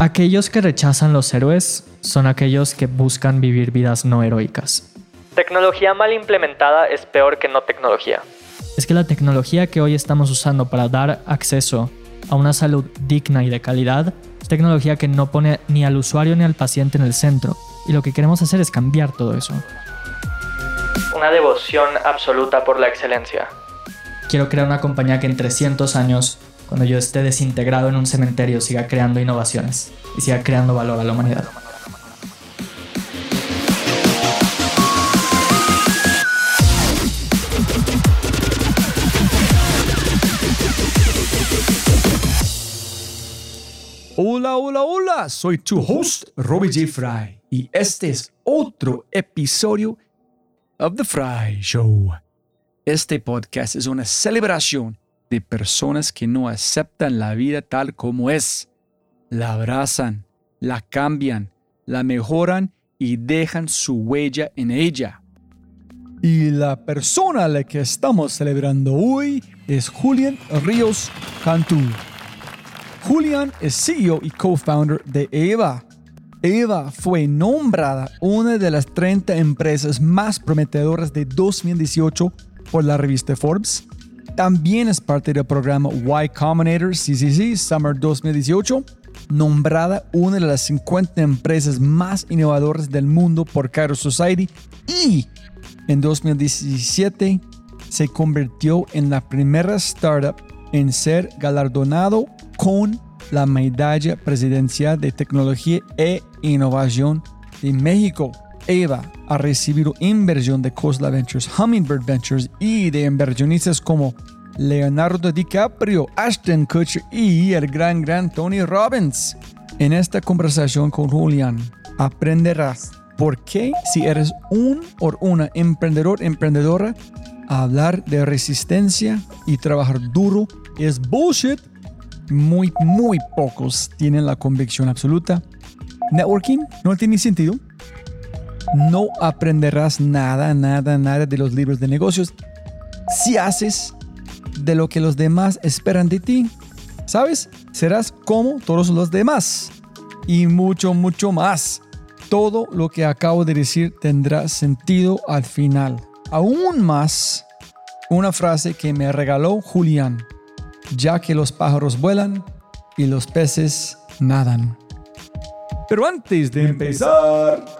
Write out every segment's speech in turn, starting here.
Aquellos que rechazan los héroes son aquellos que buscan vivir vidas no heroicas. Tecnología mal implementada es peor que no tecnología. Es que la tecnología que hoy estamos usando para dar acceso a una salud digna y de calidad es tecnología que no pone ni al usuario ni al paciente en el centro. Y lo que queremos hacer es cambiar todo eso. Una devoción absoluta por la excelencia. Quiero crear una compañía que en 300 años, cuando yo esté desintegrado en un cementerio, siga creando innovaciones y siga creando valor a la humanidad. Hola, hola, hola, soy tu host, Robbie J. Fry, y este es otro episodio of The Fry Show. Este podcast es una celebración de personas que no aceptan la vida tal como es. La abrazan, la cambian, la mejoran y dejan su huella en ella. Y la persona a la que estamos celebrando hoy es Julian Ríos Cantú. Julian es CEO y co-founder de EVA. EVA fue nombrada una de las 30 empresas más prometedoras de 2018 por la revista Forbes. También es parte del programa Y Combinator CCC Summer 2018, nombrada una de las 50 empresas más innovadoras del mundo por Cairo Society y en 2017 se convirtió en la primera startup en ser galardonado con la medalla presidencial de tecnología e innovación de México. EVA ha recibido inversión de Cosla Ventures, Hummingbird Ventures y de inversionistas como Leonardo DiCaprio, Ashton Kutcher y el gran gran Tony Robbins. En esta conversación con Julian aprenderás por qué si eres un o una emprendedor emprendedora hablar de resistencia y trabajar duro es bullshit. Muy, muy pocos tienen la convicción absoluta. Networking no tiene sentido no aprenderás nada, nada, nada de los libros de negocios si haces de lo que los demás esperan de ti. ¿Sabes? Serás como todos los demás y mucho, mucho más. Todo lo que acabo de decir tendrá sentido al final. Aún más, una frase que me regaló Julián, ya que los pájaros vuelan y los peces nadan. Pero antes de empezar...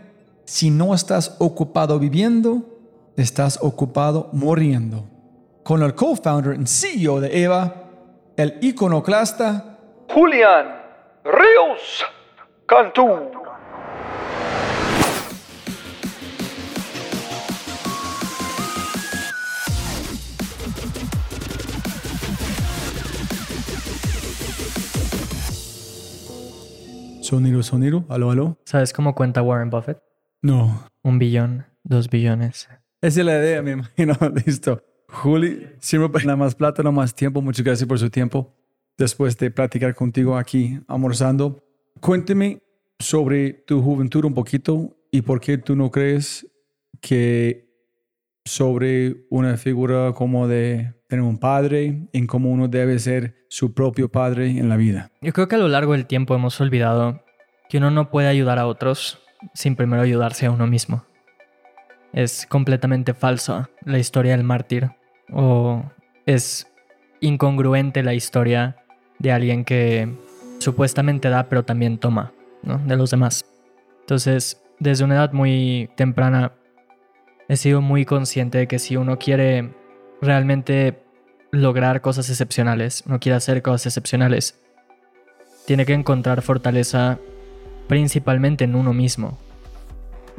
si no estás ocupado viviendo, estás ocupado muriendo. Con el co-founder y CEO de EVA, el iconoclasta Julián Ríos Cantú. Sonido, sonido, aló, aló. ¿Sabes cómo cuenta Warren Buffett? No. Un billón, dos billones. Esa es la idea, me imagino. Listo. Juli, siempre nada más plata, no más tiempo. Muchas gracias por su tiempo. Después de platicar contigo aquí, almorzando, cuénteme sobre tu juventud un poquito y por qué tú no crees que sobre una figura como de tener un padre, en cómo uno debe ser su propio padre en la vida. Yo creo que a lo largo del tiempo hemos olvidado que uno no puede ayudar a otros sin primero ayudarse a uno mismo. Es completamente falso la historia del mártir o es incongruente la historia de alguien que supuestamente da pero también toma de los demás. Entonces, desde una edad muy temprana he sido muy consciente de que si uno quiere realmente lograr cosas excepcionales, uno quiere hacer cosas excepcionales, tiene que encontrar fortaleza principalmente en uno mismo.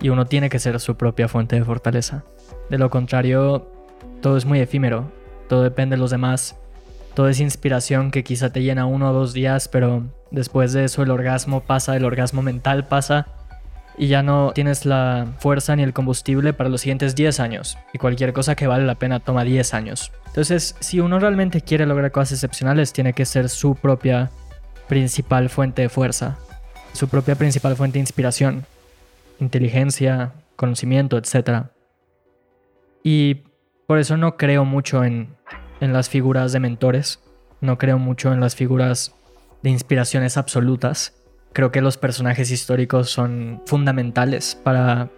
Y uno tiene que ser su propia fuente de fortaleza. De lo contrario, todo es muy efímero, todo depende de los demás todo es inspiración que quizá te llena uno o dos días, pero después de eso el orgasmo pasa, el orgasmo mental pasa y ya no tienes la fuerza ni el combustible para los siguientes 10 años. Y cualquier cosa que vale la pena toma 10 años. Entonces, si uno realmente quiere lograr cosas excepcionales, tiene que ser su propia principal fuente de fuerza, su propia principal fuente de inspiración, inteligencia, conocimiento, etc. Y por eso no creo mucho en, en las figuras de mentores, no creo mucho en las figuras de inspiraciones absolutas. Creo que los personajes históricos son fundamentales para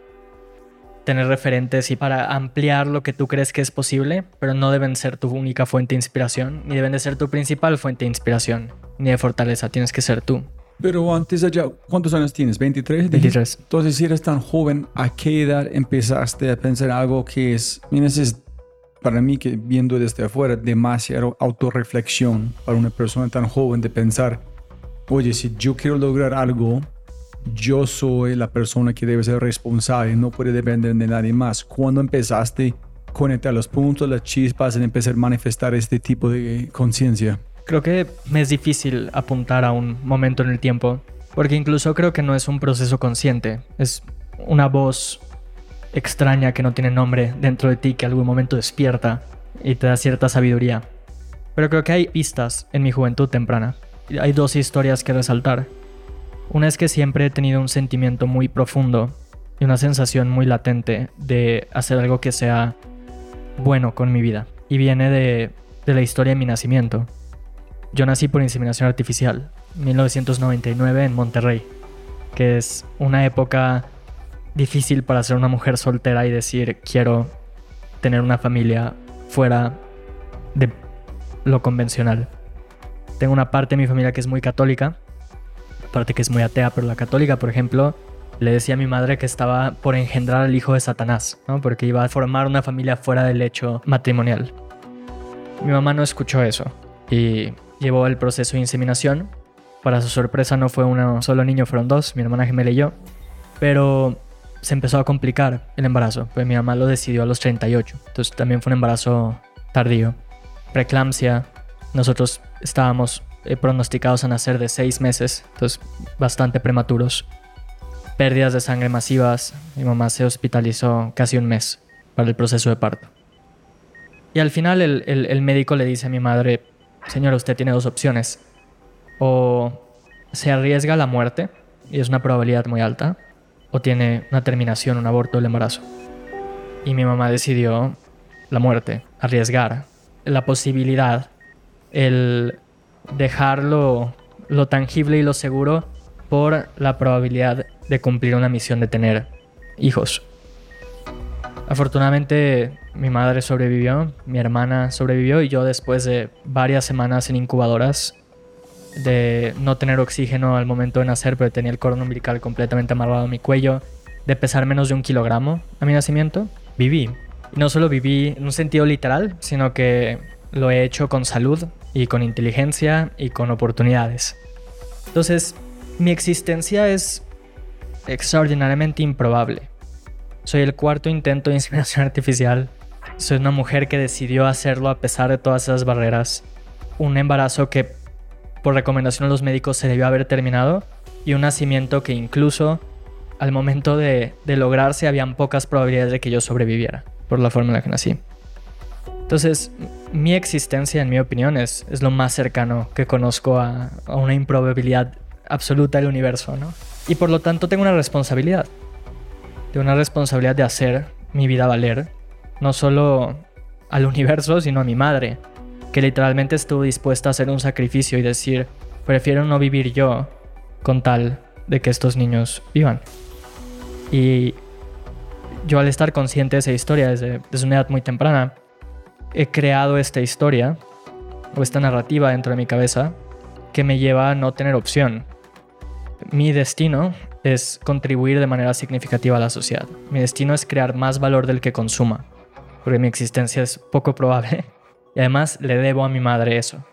tener referentes y para ampliar lo que tú crees que es posible, pero no deben ser tu única fuente de inspiración, ni deben de ser tu principal fuente de inspiración, ni de fortaleza, tienes que ser tú. Pero antes allá, ¿cuántos años tienes? ¿23? 23. Entonces, si eres tan joven, ¿a qué edad empezaste a pensar algo que es, es para mí que viendo desde afuera, demasiado autorreflexión para una persona tan joven de pensar, oye, si yo quiero lograr algo, yo soy la persona que debe ser responsable, no puede depender de nadie más. ¿Cuándo empezaste a conectar los puntos, las chispas, en empezar a manifestar este tipo de conciencia? Creo que me es difícil apuntar a un momento en el tiempo, porque incluso creo que no es un proceso consciente, es una voz extraña que no tiene nombre dentro de ti que algún momento despierta y te da cierta sabiduría. Pero creo que hay pistas en mi juventud temprana. Hay dos historias que resaltar. Una es que siempre he tenido un sentimiento muy profundo y una sensación muy latente de hacer algo que sea bueno con mi vida. Y viene de, de la historia de mi nacimiento. Yo nací por inseminación artificial, 1999 en Monterrey, que es una época difícil para ser una mujer soltera y decir quiero tener una familia fuera de lo convencional. Tengo una parte de mi familia que es muy católica, parte que es muy atea, pero la católica, por ejemplo, le decía a mi madre que estaba por engendrar al hijo de Satanás, ¿no? porque iba a formar una familia fuera del hecho matrimonial. Mi mamá no escuchó eso y llevó el proceso de inseminación. Para su sorpresa no fue uno solo niño, fueron dos, mi hermana gemela y yo. Pero se empezó a complicar el embarazo, pues mi mamá lo decidió a los 38, entonces también fue un embarazo tardío. Preeclampsia, nosotros estábamos eh, pronosticados a nacer de 6 meses, entonces bastante prematuros. Pérdidas de sangre masivas, mi mamá se hospitalizó casi un mes para el proceso de parto. Y al final el, el médico le dice a mi madre, señora, usted tiene dos opciones. O se arriesga la muerte, y es una probabilidad muy alta, o tiene una terminación, un aborto del embarazo. Y mi mamá decidió la muerte, arriesgar la posibilidad, el dejarlo lo tangible y lo seguro por la probabilidad de cumplir una misión de tener hijos. Afortunadamente mi madre sobrevivió, mi hermana sobrevivió y yo después de varias semanas en incubadoras de no tener oxígeno al momento de nacer, pero tenía el cordón umbilical completamente amarrado a mi cuello, de pesar menos de un kilogramo a mi nacimiento, viví. Y no solo viví en un sentido literal, sino que lo he hecho con salud y con inteligencia y con oportunidades. Entonces, mi existencia es extraordinariamente improbable. Soy el cuarto intento de inseminación artificial. Soy una mujer que decidió hacerlo a pesar de todas esas barreras. Un embarazo que por recomendación de los médicos se debió haber terminado y un nacimiento que incluso al momento de, lograrse habían pocas probabilidades de que yo sobreviviera por la forma en la que nací. Entonces, mi existencia, en mi opinión, es, lo más cercano que conozco a, a, una improbabilidad absoluta del universo, ¿no? Y por lo tanto tengo una responsabilidad. Tengo una responsabilidad de hacer mi vida valer, no solo al universo, sino a mi madre, que literalmente estuvo dispuesta a hacer un sacrificio y decir, prefiero no vivir yo con tal de que estos niños vivan. Y yo al estar consciente de esa historia desde, desde una edad muy temprana, he creado esta historia o esta narrativa dentro de mi cabeza que me lleva a no tener opción. Mi destino es contribuir de manera significativa a la sociedad. Mi destino es crear más valor del que consuma, porque mi existencia es poco probable y además le debo a mi madre eso,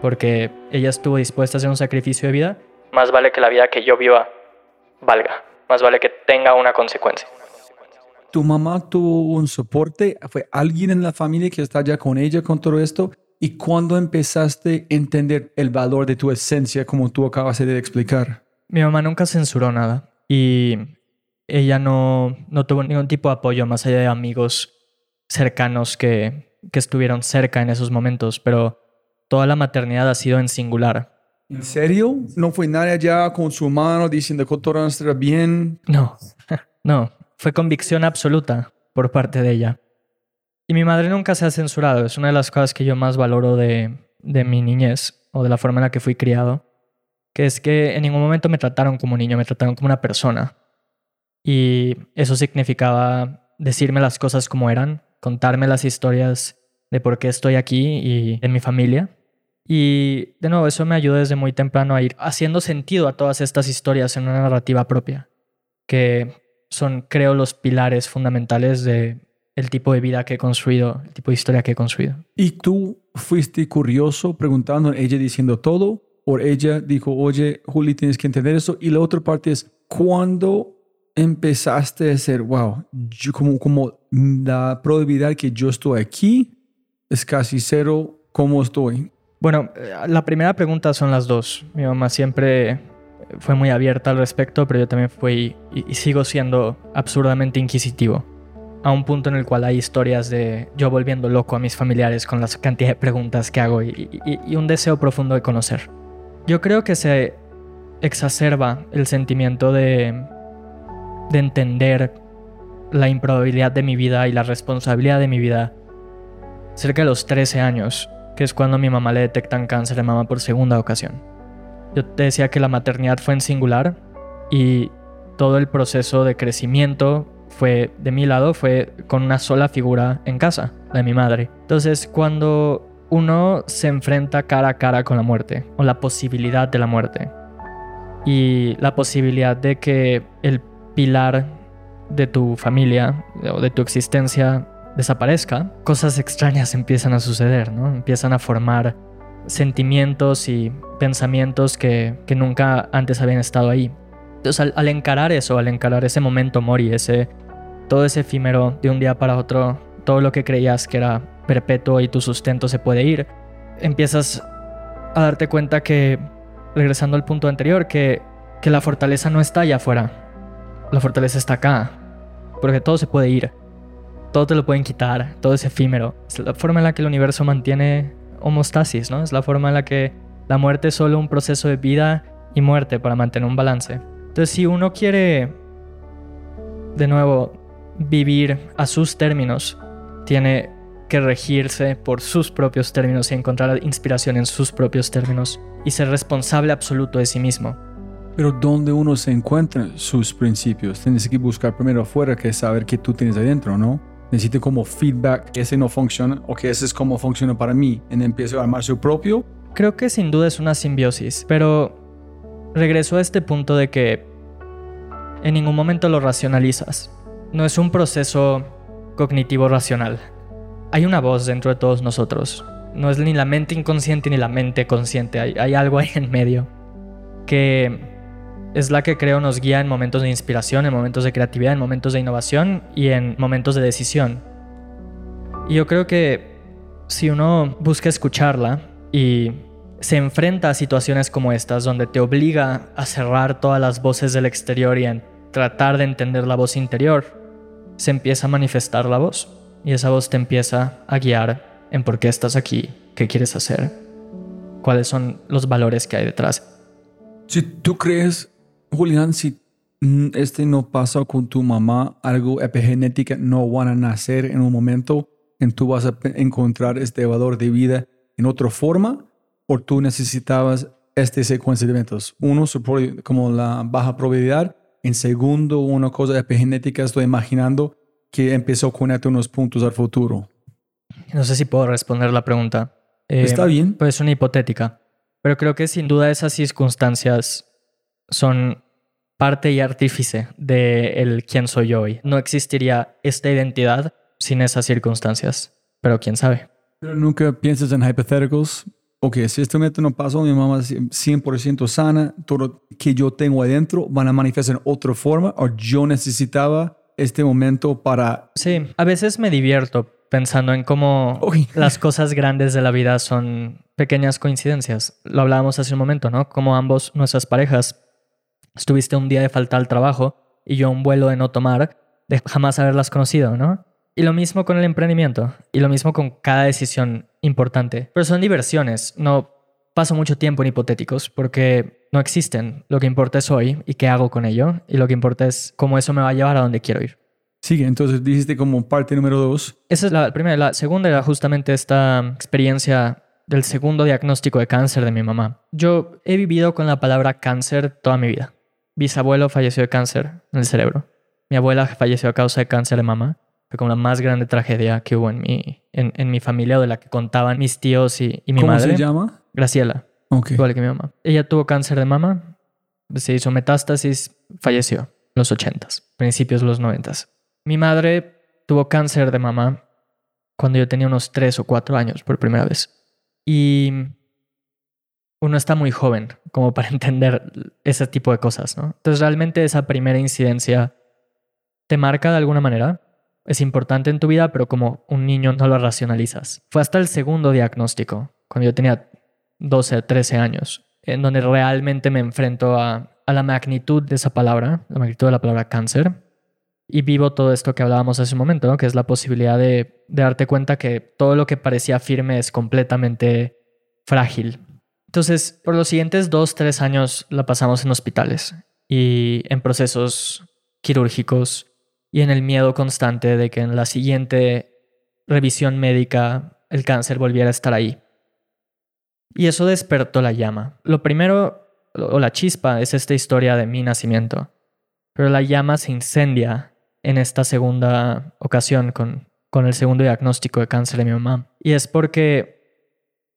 porque ella estuvo dispuesta a hacer un sacrificio de vida. Más vale que la vida que yo viva valga, más vale que tenga una consecuencia. ¿Tu mamá tuvo un soporte? ¿Fue alguien en la familia que está ya con ella con todo esto? ¿Y cuándo empezaste a entender el valor de tu esencia como tú acabas de explicar? Mi mamá nunca censuró nada y ella no, no tuvo ningún tipo de apoyo más allá de amigos cercanos que, que estuvieron cerca en esos momentos, pero toda la maternidad ha sido en singular. ¿En serio? ¿No fue nadie allá con su mano diciendo que todo estará bien? No, no, fue convicción absoluta por parte de ella. Y mi madre nunca se ha censurado, es una de las cosas que yo más valoro de, de mi niñez o de la forma en la que fui criado, que es que en ningún momento me trataron como niño, me trataron como una persona. Y eso significaba decirme las cosas como eran, contarme las historias de por qué estoy aquí y en mi familia. Y de nuevo, eso me ayuda desde muy temprano a ir haciendo sentido a todas estas historias en una narrativa propia, que son, creo, los pilares fundamentales de el tipo de vida que he construido, el tipo de historia que he construido. ¿Y tú fuiste curioso preguntando, ella diciendo todo? ¿O ella dijo, oye, Juli, tienes que entender eso? Y la otra parte es, ¿cuándo empezaste a decir, wow, yo como, como la probabilidad que yo estoy aquí es casi cero, ¿cómo estoy? Bueno, eh, la primera pregunta son las dos. Mi mamá siempre fue muy abierta al respecto, pero yo también fui y, sigo siendo absurdamente inquisitivo. A un punto en el cual hay historias de yo volviendo loco a mis familiares con la cantidad de preguntas que hago y un deseo profundo de conocer. Yo creo que se exacerba el sentimiento de, de entender la improbabilidad de mi vida y la responsabilidad de mi vida cerca de los 13 años, que es cuando a mi mamá le detectan cáncer de mama por segunda ocasión. Yo te decía que la maternidad fue en singular y todo el proceso de crecimiento fue de mi lado, fue con una sola figura en casa, la de mi madre. Entonces, cuando uno se enfrenta cara a cara con la muerte, o la posibilidad de la muerte, y la posibilidad de que el pilar de tu familia o de tu existencia desaparezca, cosas extrañas empiezan a suceder, ¿no? Empiezan a formar sentimientos y pensamientos que, que nunca antes habían estado ahí. Entonces, al, al, encarar eso, al encarar ese momento mori, ese, todo ese efímero de un día para otro, todo lo que creías que era perpetuo y tu sustento se puede ir, empiezas a darte cuenta que, regresando al punto anterior, que, que la fortaleza no está allá afuera, la fortaleza está acá, porque todo se puede ir, todo te lo pueden quitar, todo es efímero. Es la forma en la que el universo mantiene homostasis, ¿no? Es la forma en la que la muerte es solo un proceso de vida y muerte para mantener un balance. Entonces, si uno quiere, de nuevo, vivir a sus términos, tiene que regirse por sus propios términos y encontrar inspiración en sus propios términos y ser responsable absoluto de sí mismo. Pero ¿dónde uno se encuentra sus principios? Tienes que buscar primero afuera que saber qué tú tienes adentro, ¿no? Necesito como feedback que ese no funciona o que ese es como funciona para mí y empiezo a armar su propio. Creo que sin duda es una simbiosis, pero regreso a este punto de que en ningún momento lo racionalizas. No es un proceso cognitivo racional. Hay una voz dentro de todos nosotros. No es ni la mente inconsciente ni la mente consciente. Hay, algo ahí en medio que es la que creo nos guía en momentos de inspiración, en momentos de creatividad, en momentos de innovación y en momentos de decisión. Y yo creo que si uno busca escucharla y se enfrenta a situaciones como estas, donde te obliga a cerrar todas las voces del exterior y a tratar de entender la voz interior, se empieza a manifestar la voz. Y esa voz te empieza a guiar en por qué estás aquí, qué quieres hacer, cuáles son los valores que hay detrás. Si tú crees Julián, si este no pasa con tu mamá, algo epigenética no van a nacer en un momento en tú vas a encontrar este valor de vida en otra forma o tú necesitabas este secuencia de eventos. Uno, como la baja probabilidad. En segundo, una cosa epigenética, estoy imaginando que empezó con unos puntos al futuro. No sé si puedo responder la pregunta. Eh, Está bien. Pues es una hipotética. Pero creo que sin duda esas circunstancias son parte y artífice de el quién soy yo hoy. No existiría esta identidad sin esas circunstancias, pero quién sabe. Pero nunca piensas en hypotheticals. Ok, si este momento no pasó, mi mamá es 100% sana, todo lo que yo tengo adentro van a manifestar en otra forma o yo necesitaba este momento para... Sí, a veces me divierto pensando en cómo Uy. las cosas grandes de la vida son pequeñas coincidencias. Lo hablábamos hace un momento, ¿no? Como ambos, nuestras parejas, estuviste un día de falta al trabajo y yo un vuelo de no tomar, de jamás haberlas conocido, ¿no? Y lo mismo con el emprendimiento, y lo mismo con cada decisión importante. Pero son diversiones, no paso mucho tiempo en hipotéticos porque no existen. Lo que importa es hoy y qué hago con ello, y lo que importa es cómo eso me va a llevar a donde quiero ir. Sigue, entonces dijiste como parte número dos. Esa es la primera. La segunda era justamente esta experiencia del segundo diagnóstico de cáncer de mi mamá. Yo he vivido con la palabra cáncer toda mi vida. Bisabuelo falleció de cáncer en el cerebro. Mi abuela falleció a causa de cáncer de mama. Fue como la más grande tragedia que hubo en mi, en, en mi familia, o de la que contaban mis tíos y, y mi ¿Cómo madre. se llama? Graciela, igual que mi mamá. Ella tuvo cáncer de mama, se hizo metástasis, falleció en los 80s, principios de los 90s. Mi madre tuvo cáncer de mama cuando yo tenía unos 3 o 4 años por primera vez. Y uno está muy joven como para entender ese tipo de cosas, ¿no? Entonces realmente esa primera incidencia te marca de alguna manera. Es importante en tu vida, pero como un niño no lo racionalizas. Fue hasta el segundo diagnóstico, cuando yo tenía 12, 13 años, en donde realmente me enfrento a, a la magnitud de esa palabra, la magnitud de la palabra cáncer, y vivo todo esto que hablábamos hace un momento, ¿no? que es la posibilidad de, de darte cuenta que todo lo que parecía firme es completamente frágil. Entonces, por los siguientes dos, tres años la pasamos en hospitales y en procesos quirúrgicos y en el miedo constante de que en la siguiente revisión médica el cáncer volviera a estar ahí. Y eso despertó la llama. Lo primero, o la chispa, es esta historia de mi nacimiento. Pero la llama se incendia en esta segunda ocasión con, con el segundo diagnóstico de cáncer de mi mamá. Y es porque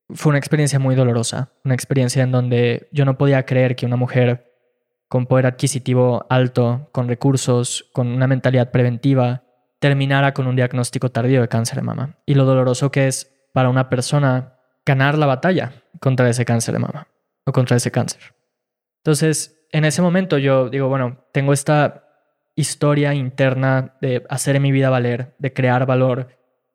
fue una experiencia muy dolorosa, una experiencia en donde yo no podía creer que una mujer con poder adquisitivo alto, con recursos, con una mentalidad preventiva, terminara con un diagnóstico tardío de cáncer de mama. Y lo doloroso que es para una persona ganar la batalla contra ese cáncer de mama o contra ese cáncer. Entonces, en ese momento yo digo, bueno, tengo esta historia interna de hacer mi vida valer, de crear valor,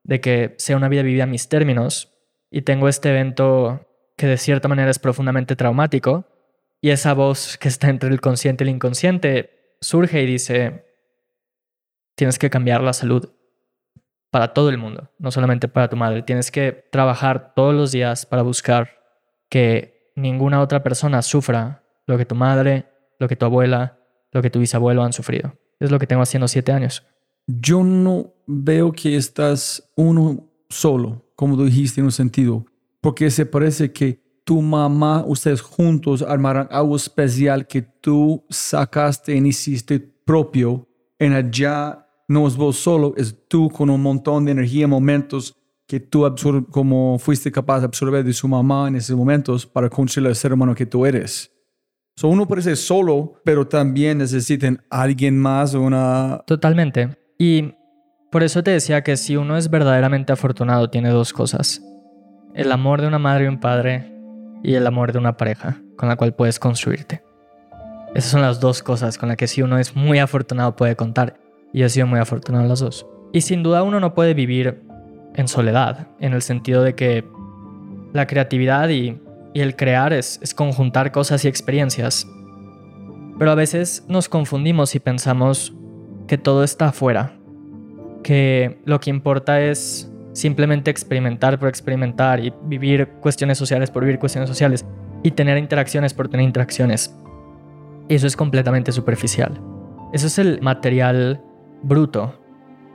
de que sea una vida vivida a mis términos, y tengo este evento que de cierta manera es profundamente traumático, y esa voz que está entre el consciente y el inconsciente surge y dice, tienes que cambiar la salud para todo el mundo, no solamente para tu madre. Tienes que trabajar todos los días para buscar que ninguna otra persona sufra lo que tu madre, lo que tu abuela, lo que tu bisabuelo han sufrido. Es lo que tengo haciendo siete años. Yo no veo que estás uno solo, como tú dijiste en un sentido, porque se parece que tu mamá, ustedes juntos armarán algo especial que tú sacaste y hiciste propio en allá. No es vos solo, es tú con un montón de energía, momentos que tú como fuiste capaz de absorber de su mamá en esos momentos para construir el ser humano que tú eres. So uno ser solo, pero también necesitan alguien más o una... Totalmente. Y por eso te decía que si uno es verdaderamente afortunado, tiene dos cosas. El amor de una madre y un padre y el amor de una pareja con la cual puedes construirte. Esas son las dos cosas con las que si uno es muy afortunado puede contar. Y he sido muy afortunado en las dos. Y sin duda uno no puede vivir en soledad, en el sentido de que la creatividad y, y el crear es, es conjuntar cosas y experiencias. Pero a veces nos confundimos y pensamos que todo está afuera, que lo que importa es simplemente experimentar por experimentar y vivir cuestiones sociales por vivir cuestiones sociales y tener interacciones por tener interacciones. Eso es completamente superficial. Eso es el material bruto,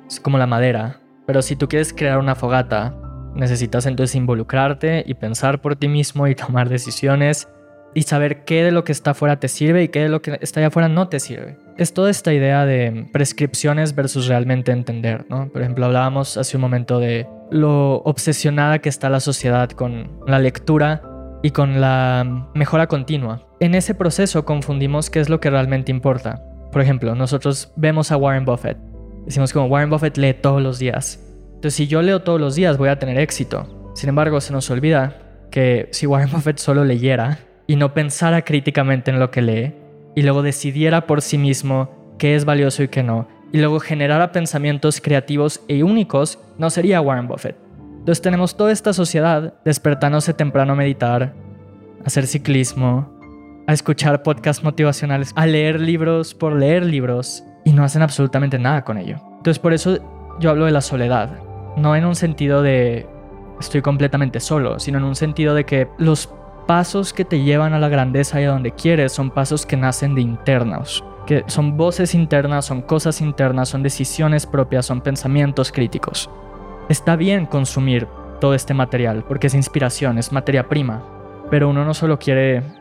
es como la madera. Pero si tú quieres crear una fogata, necesitas entonces involucrarte y pensar por ti mismo y tomar decisiones y saber qué de lo que está afuera te sirve y qué de lo que está allá afuera no te sirve. Es toda esta idea de prescripciones versus realmente entender, ¿no? Por ejemplo, hablábamos hace un momento de lo obsesionada que está la sociedad con la lectura y con la mejora continua. En ese proceso confundimos qué es lo que realmente importa. Por ejemplo, nosotros vemos a Warren Buffett. Decimos como Warren Buffett lee todos los días. Entonces, si yo leo todos los días, voy a tener éxito. Sin embargo, se nos olvida que si Warren Buffett solo leyera y no pensara críticamente en lo que lee y luego decidiera por sí mismo qué es valioso y qué no, y luego generara pensamientos creativos e únicos, no sería Warren Buffett. Entonces tenemos toda esta sociedad despertándose temprano a meditar, hacer ciclismo, a escuchar podcasts motivacionales, a leer libros por leer libros y no hacen absolutamente nada con ello. Entonces por eso yo hablo de la soledad, no en un sentido de estoy completamente solo, sino en un sentido de que los pasos que te llevan a la grandeza y a donde quieres son pasos que nacen de internos, que son voces internas, son cosas internas, son decisiones propias, son pensamientos críticos. Está bien consumir todo este material porque es inspiración, es materia prima, pero uno no solo quiere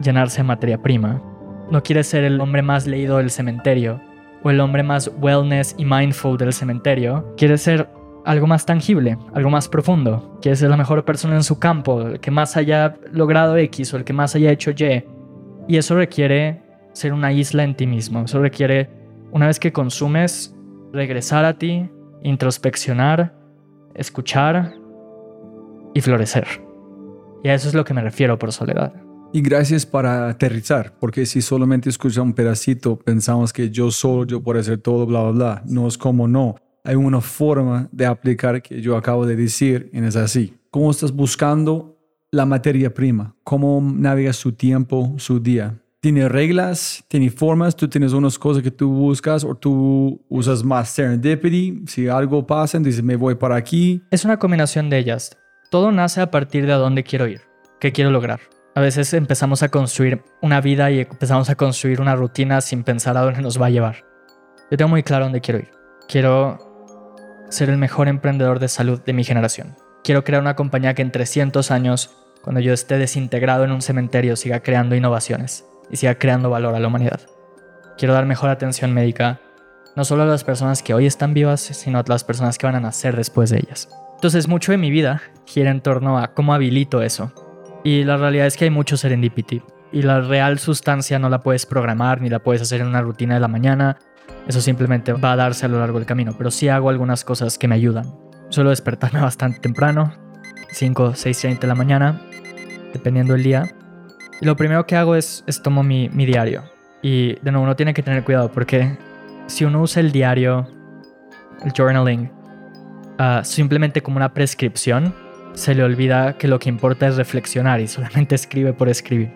llenarse de materia prima, no quiere ser el hombre más leído del cementerio o el hombre más wellness y mindful del cementerio, quiere ser algo más tangible, algo más profundo, quiere ser la mejor persona en su campo, el que más haya logrado X o el que más haya hecho Y. Y eso requiere ser una isla en ti mismo, eso requiere, una vez que consumes, regresar a ti, introspeccionar, escuchar y florecer. Y a eso es lo que me refiero por soledad. Y gracias para aterrizar, porque si solamente escucha un pedacito, pensamos que yo solo, yo puedo hacer todo, bla, bla, bla. No es como no. Hay una forma de aplicar que yo acabo de decir y es así. ¿Cómo estás buscando la materia prima? ¿Cómo navegas su tiempo, su día? ¿Tiene reglas? ¿Tiene formas? ¿Tú tienes unas cosas que tú buscas o tú usas más serendipity? Si algo pasa, dices, me voy para aquí. Es una combinación de ellas. Todo nace a partir de a dónde quiero ir, qué quiero lograr. A veces empezamos a construir una vida y empezamos a construir una rutina sin pensar a dónde nos va a llevar. Yo tengo muy claro dónde quiero ir. Quiero ser el mejor emprendedor de salud de mi generación. Quiero crear una compañía que en 300 años, cuando yo esté desintegrado en un cementerio, siga creando innovaciones y siga creando valor a la humanidad. Quiero dar mejor atención médica, no solo a las personas que hoy están vivas, sino a las personas que van a nacer después de ellas. Entonces mucho de mi vida gira en torno a cómo habilito eso, y la realidad es que hay mucho serendipity. Y la real sustancia no la puedes programar ni la puedes hacer en una rutina de la mañana. Eso simplemente va a darse a lo largo del camino. Pero sí hago algunas cosas que me ayudan. Suelo despertarme bastante temprano, 5, 6, 30 de la mañana, dependiendo del día. Y lo primero que hago es, es tomo mi, diario. Y de nuevo, uno tiene que tener cuidado porque si uno usa el diario, el journaling, uh, simplemente como una prescripción, se le olvida que lo que importa es reflexionar y solamente escribe por escribir.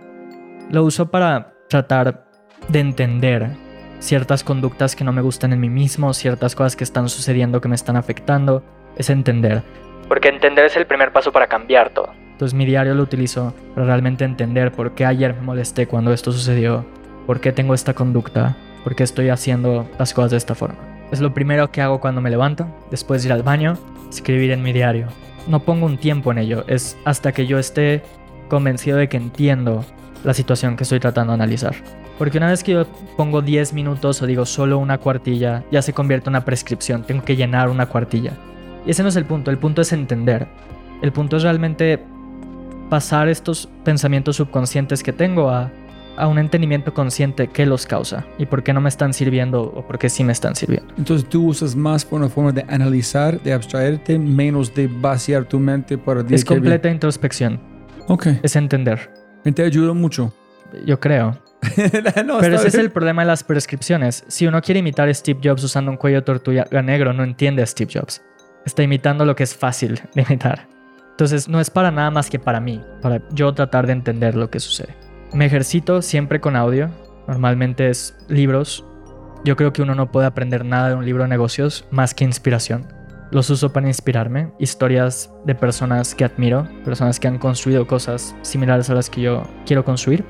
Lo uso para tratar de entender ciertas conductas que no me gustan en mí mismo, ciertas cosas que están sucediendo que me están afectando, es entender. Porque entender es el primer paso para cambiar todo. Entonces mi diario lo utilizo para realmente entender por qué ayer me molesté cuando esto sucedió, por qué tengo esta conducta, por qué estoy haciendo las cosas de esta forma. Es lo primero que hago cuando me levanto, después de ir al baño, escribir en mi diario no pongo un tiempo en ello, es hasta que yo esté convencido de que entiendo la situación que estoy tratando de analizar. Porque una vez que yo pongo 10 minutos o digo solo una cuartilla, ya se convierte en una prescripción, tengo que llenar una cuartilla. Y ese no es el punto, el punto es entender. El punto es realmente pasar estos pensamientos subconscientes que tengo a a un entendimiento consciente que los causa y por qué no me están sirviendo o por qué sí me están sirviendo. Entonces tú usas más por una forma de analizar, de abstraerte, menos de vaciar tu mente para... Es completa introspección. Ok. Es entender. Te ayuda mucho. Yo creo. Pero ese es el problema de las prescripciones. Si uno quiere imitar a Steve Jobs usando un cuello de tortuga negro, no entiende a Steve Jobs. Está imitando lo que es fácil de imitar. Entonces no es para nada más que para mí, para yo tratar de entender lo que sucede. Me ejercito siempre con audio, normalmente es libros. Yo creo que uno no puede aprender nada de un libro de negocios más que inspiración. Los uso para inspirarme, historias de personas que admiro, personas que han construido cosas similares a las que yo quiero construir.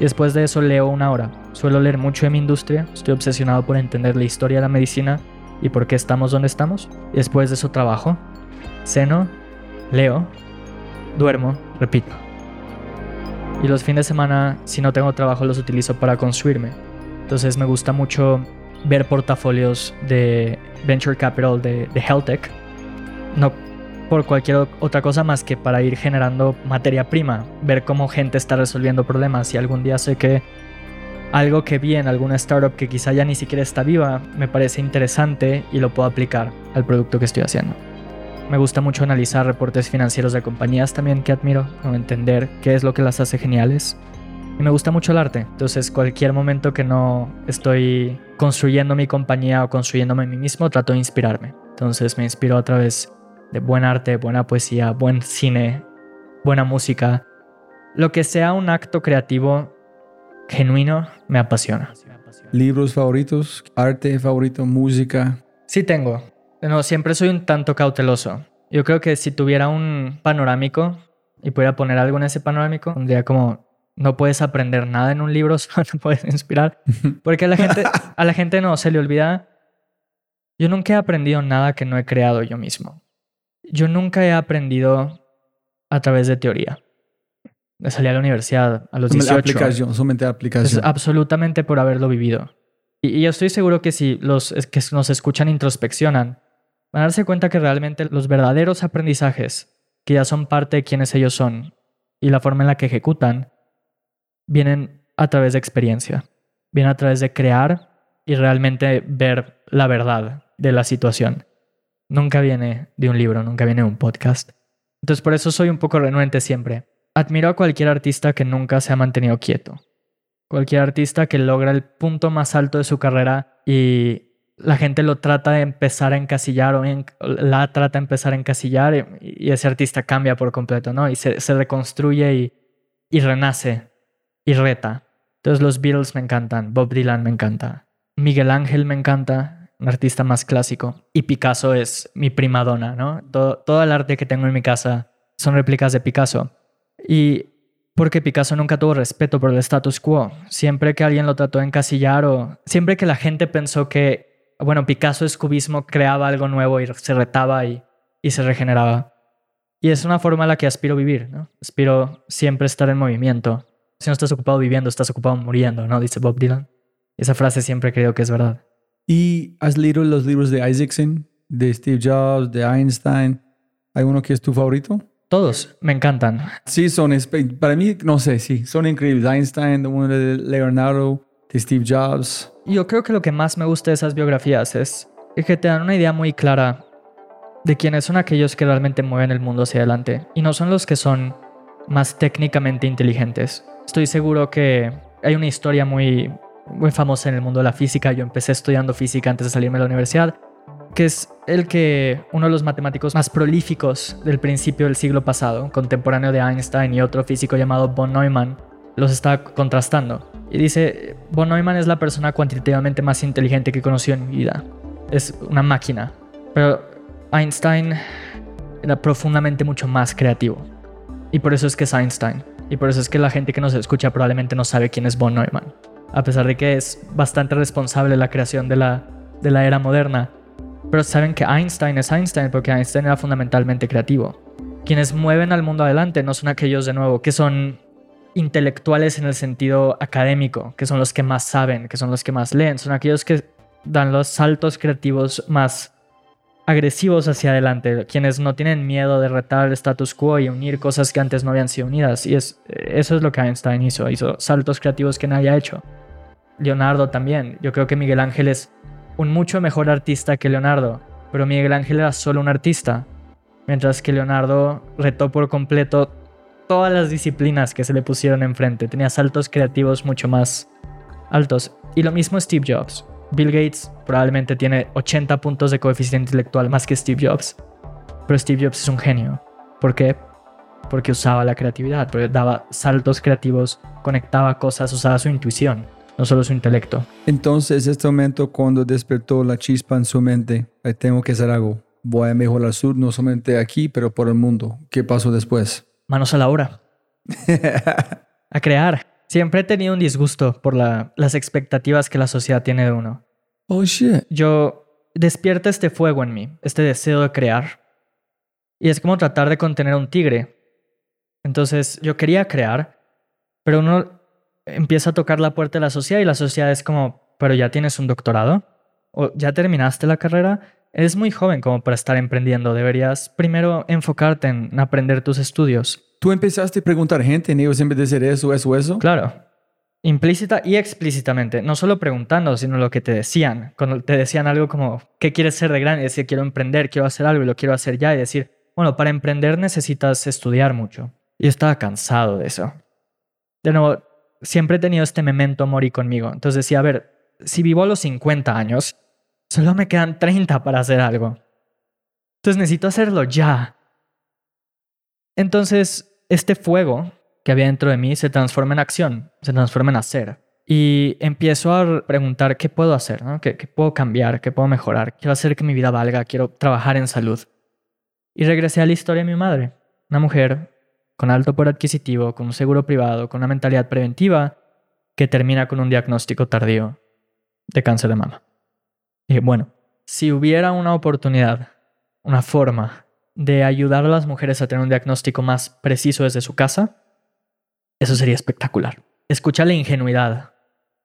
Y después de eso leo una hora. Suelo leer mucho de mi industria, estoy obsesionado por entender la historia de la medicina y por qué estamos donde estamos. Y después de eso trabajo, ceno, leo, duermo, repito. Y los fines de semana, si no tengo trabajo, los utilizo para construirme. Entonces me gusta mucho ver portafolios de Venture Capital de, de. No por cualquier otra cosa más que para ir generando materia prima, ver cómo gente está resolviendo problemas y algún día sé que algo que vi en alguna startup que quizá ya ni siquiera está viva me parece interesante y lo puedo aplicar al producto que estoy haciendo. Me gusta mucho analizar reportes financieros de compañías también que admiro, o entender qué es lo que las hace geniales. Y me gusta mucho el arte. Entonces, cualquier momento que no estoy construyendo mi compañía o construyéndome a mí mismo, trato de inspirarme. Entonces, me inspiro a través de buen arte, buena poesía, buen cine, buena música. Lo que sea un acto creativo genuino me apasiona. ¿Libros favoritos? ¿Arte favorito? ¿Música? Sí tengo. No, siempre soy un tanto cauteloso. Yo creo que si tuviera un panorámico y pudiera poner algo en ese panorámico, pondría como no puedes aprender nada en un libro, solo te puedes inspirar. Porque a la gente, a la gente no se le olvida. Yo nunca he aprendido nada que no he creado yo mismo. Yo nunca he aprendido a través de teoría. Salí a la universidad a los 18. Aplicación, solamente aplicación. Es absolutamente por haberlo vivido. Y, y yo estoy seguro que si los que nos escuchan introspeccionan, van a darse cuenta que realmente los verdaderos aprendizajes, que ya son parte de quienes ellos son y la forma en la que ejecutan, vienen a través de experiencia, vienen a través de crear y realmente ver la verdad de la situación. Nunca viene de un libro, nunca viene de un podcast. Entonces por eso soy un poco renuente siempre. Admiro a cualquier artista que nunca se ha mantenido quieto. Cualquier artista que logra el punto más alto de su carrera y la gente lo trata de empezar a encasillar o la trata de empezar a encasillar y, ese artista cambia por completo, ¿no? Y se, reconstruye y, renace y reta. Entonces los Beatles me encantan, Bob Dylan me encanta, Miguel Ángel me encanta, un artista más clásico, y Picasso es mi prima donna, ¿no? Todo, todo el arte que tengo en mi casa son réplicas de Picasso. Y porque Picasso nunca tuvo respeto por el status quo. Siempre que alguien lo trató de encasillar o siempre que la gente pensó que, bueno, Picasso es cubismo, creaba algo nuevo y se retaba y, y se regeneraba. Y es una forma a la que aspiro vivir, ¿no? Aspiro siempre estar en movimiento, si no estás ocupado viviendo, estás ocupado muriendo, ¿no? Dice Bob Dylan. Esa frase siempre creo que es verdad. ¿Y has leído los libros de Isaacson, de Steve Jobs, de Einstein? ¿Hay uno que es tu favorito? Todos me encantan. Sí, son, para mí, no sé, sí, son increíbles. Einstein, uno de Leonardo, de Steve Jobs. Yo creo que lo que más me gusta de esas biografías es que te dan una idea muy clara de quiénes son aquellos que realmente mueven el mundo hacia adelante y no son los que son más técnicamente inteligentes. Estoy seguro que hay una historia muy, muy famosa en el mundo de la física. Yo empecé estudiando física antes de salirme de la universidad, que es el que uno de los matemáticos más prolíficos del principio del siglo pasado, contemporáneo de Einstein y otro físico llamado von Neumann, los está contrastando. Y dice, von Neumann es la persona cuantitativamente más inteligente que he conocido en mi vida. Es una máquina. Pero Einstein era profundamente mucho más creativo. Y por eso es que es Einstein. Y por eso es que la gente que nos escucha probablemente no sabe quién es Von Neumann. A pesar de que es bastante responsable la creación de la, de la era moderna. Pero saben que Einstein es Einstein porque Einstein era fundamentalmente creativo. Quienes mueven al mundo adelante no son aquellos de nuevo que son intelectuales en el sentido académico, que son los que más saben, que son los que más leen, son aquellos que dan los saltos creativos más agresivos hacia adelante, quienes no tienen miedo de retar el status quo y unir cosas que antes no habían sido unidas. Y es, eso es lo que Einstein hizo, hizo saltos creativos que nadie ha hecho. Leonardo también. Yo creo que Miguel Ángel es un mucho mejor artista que Leonardo, pero Miguel Ángel era solo un artista, mientras que Leonardo retó por completo todas las disciplinas que se le pusieron enfrente. Tenía saltos creativos mucho más altos. Y lo mismo Steve Jobs. Bill Gates probablemente tiene 80 puntos de coeficiente intelectual más que Steve Jobs. Pero Steve Jobs es un genio. ¿Por qué? Porque usaba la creatividad, porque daba saltos creativos, conectaba cosas, usaba su intuición, no solo su intelecto. Entonces, este momento cuando despertó la chispa en su mente, tengo que hacer algo. Voy a mejorar sur, no solamente aquí, pero por el mundo. ¿Qué pasó después? Manos a la obra. a crear. Siempre he tenido un disgusto por las expectativas que la sociedad tiene de uno. Oh, shit. Yo despierta este fuego en mí, este deseo de crear. Y es como tratar de contener a un tigre. Entonces yo quería crear, pero uno empieza a tocar la puerta de la sociedad y la sociedad es como, pero ya tienes un doctorado o ya terminaste la carrera. Eres muy joven como para estar emprendiendo. Deberías primero enfocarte en aprender tus estudios. ¿Tú empezaste a preguntar gente en ellos en vez de decir eso, eso, eso? Claro. Implícita y explícitamente. No solo preguntando, sino lo que te decían. Cuando te decían algo como, ¿qué quieres ser de grande? Decir, quiero emprender, quiero hacer algo y lo quiero hacer ya. Y decir, bueno, para emprender necesitas estudiar mucho. Y estaba cansado de eso. De nuevo, siempre he tenido este memento mori conmigo. Entonces decía, a ver, si vivo a los 50 años, solo me quedan 30 para hacer algo. Entonces necesito hacerlo ya. Entonces, este fuego que había dentro de mí se transforma en acción, se transforma en hacer. Y empiezo a preguntar qué puedo hacer, ¿Qué, ¿Qué, puedo cambiar, qué puedo mejorar. Quiero hacer que mi vida valga, quiero trabajar en salud. Y regresé a la historia de mi madre, una mujer con alto poder adquisitivo, con un seguro privado, con una mentalidad preventiva, que termina con un diagnóstico tardío de cáncer de mama. Y bueno, si hubiera una oportunidad, una forma de ayudar a las mujeres a tener un diagnóstico más preciso desde su casa, eso sería espectacular. Escucha la ingenuidad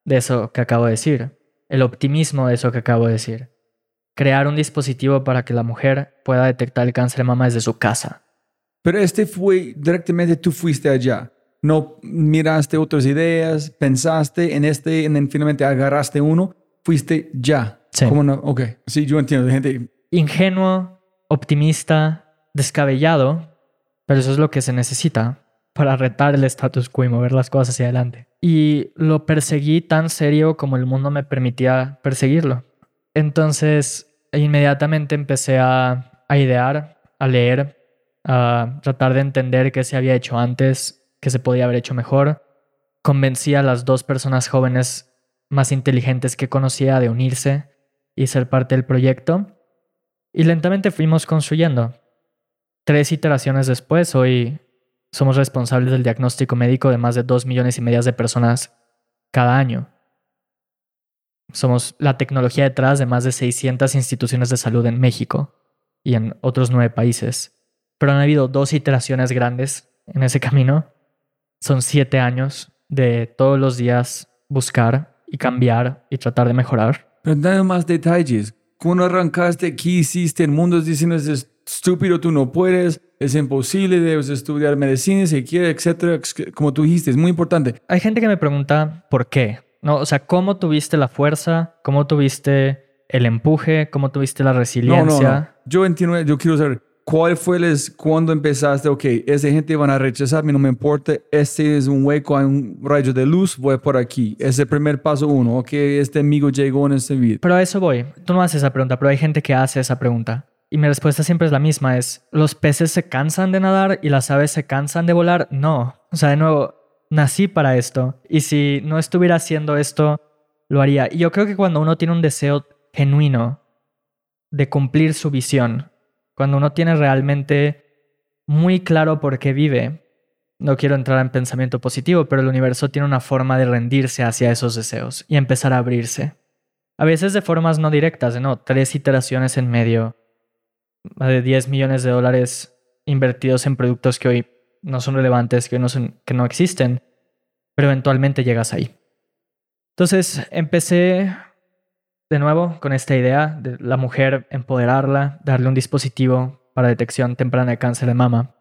de eso que acabo de decir, el optimismo de eso que acabo de decir. Crear un dispositivo para que la mujer pueda detectar el cáncer de mama desde su casa. Pero este fue directamente tú fuiste allá. No miraste otras ideas, pensaste en este, en, finalmente agarraste uno, fuiste ya. Sí. ¿Cómo no? Ok, sí, yo entiendo. Gente. Ingenuo, optimista, descabellado, pero eso es lo que se necesita para retar el status quo y mover las cosas hacia adelante. Y lo perseguí tan serio como el mundo me permitía perseguirlo. Entonces, inmediatamente empecé a, a idear, a leer, a tratar de entender qué se había hecho antes, qué se podía haber hecho mejor. Convencí a las dos personas jóvenes más inteligentes que conocía de unirse y ser parte del proyecto. Y lentamente fuimos construyendo. Tres iteraciones después, hoy somos responsables del diagnóstico médico de más de dos millones y medio de personas cada año. Somos la tecnología detrás de más de 600 instituciones de salud en México y en otros nueve países. Pero han habido dos iteraciones grandes en ese camino. Son siete años de todos los días buscar y cambiar y tratar de mejorar. Pero dame más detalles. ¿Cómo arrancaste? ¿Qué hiciste? El mundo diciendo es estúpido, tú no puedes, es imposible, debes estudiar medicina si quieres, etcétera. Como tú dijiste, es muy importante. Hay gente que me pregunta por qué. ¿no? O sea, ¿cómo tuviste la fuerza? ¿Cómo tuviste el empuje? ¿Cómo tuviste la resiliencia? No, no, Yo entiendo, yo quiero saber cuál fue les, cuando empezaste, ok, esa gente van a rechazarme, no me importa, este es un hueco, hay un rayo de luz, voy por aquí. Es el primer paso uno, ok, este amigo llegó en este video. Pero a eso voy. Tú no haces esa pregunta, pero hay gente que hace esa pregunta. Y mi respuesta siempre es la misma, es, ¿los peces se cansan de nadar y las aves se cansan de volar? No. O sea, de nuevo, nací para esto. Y si no estuviera haciendo esto, lo haría. Y yo creo que cuando uno tiene un deseo genuino de cumplir su visión, cuando uno tiene realmente muy claro por qué vive, no quiero entrar en pensamiento positivo, pero el universo tiene una forma de rendirse hacia esos deseos y empezar a abrirse. A veces de formas no directas, de no, tres iteraciones en medio, de 10 millones de dólares invertidos en productos que hoy no son relevantes, que no, son, que no existen, pero eventualmente llegas ahí. Entonces empecé de nuevo con esta idea de la mujer empoderarla, darle un dispositivo para detección temprana de cáncer de mama.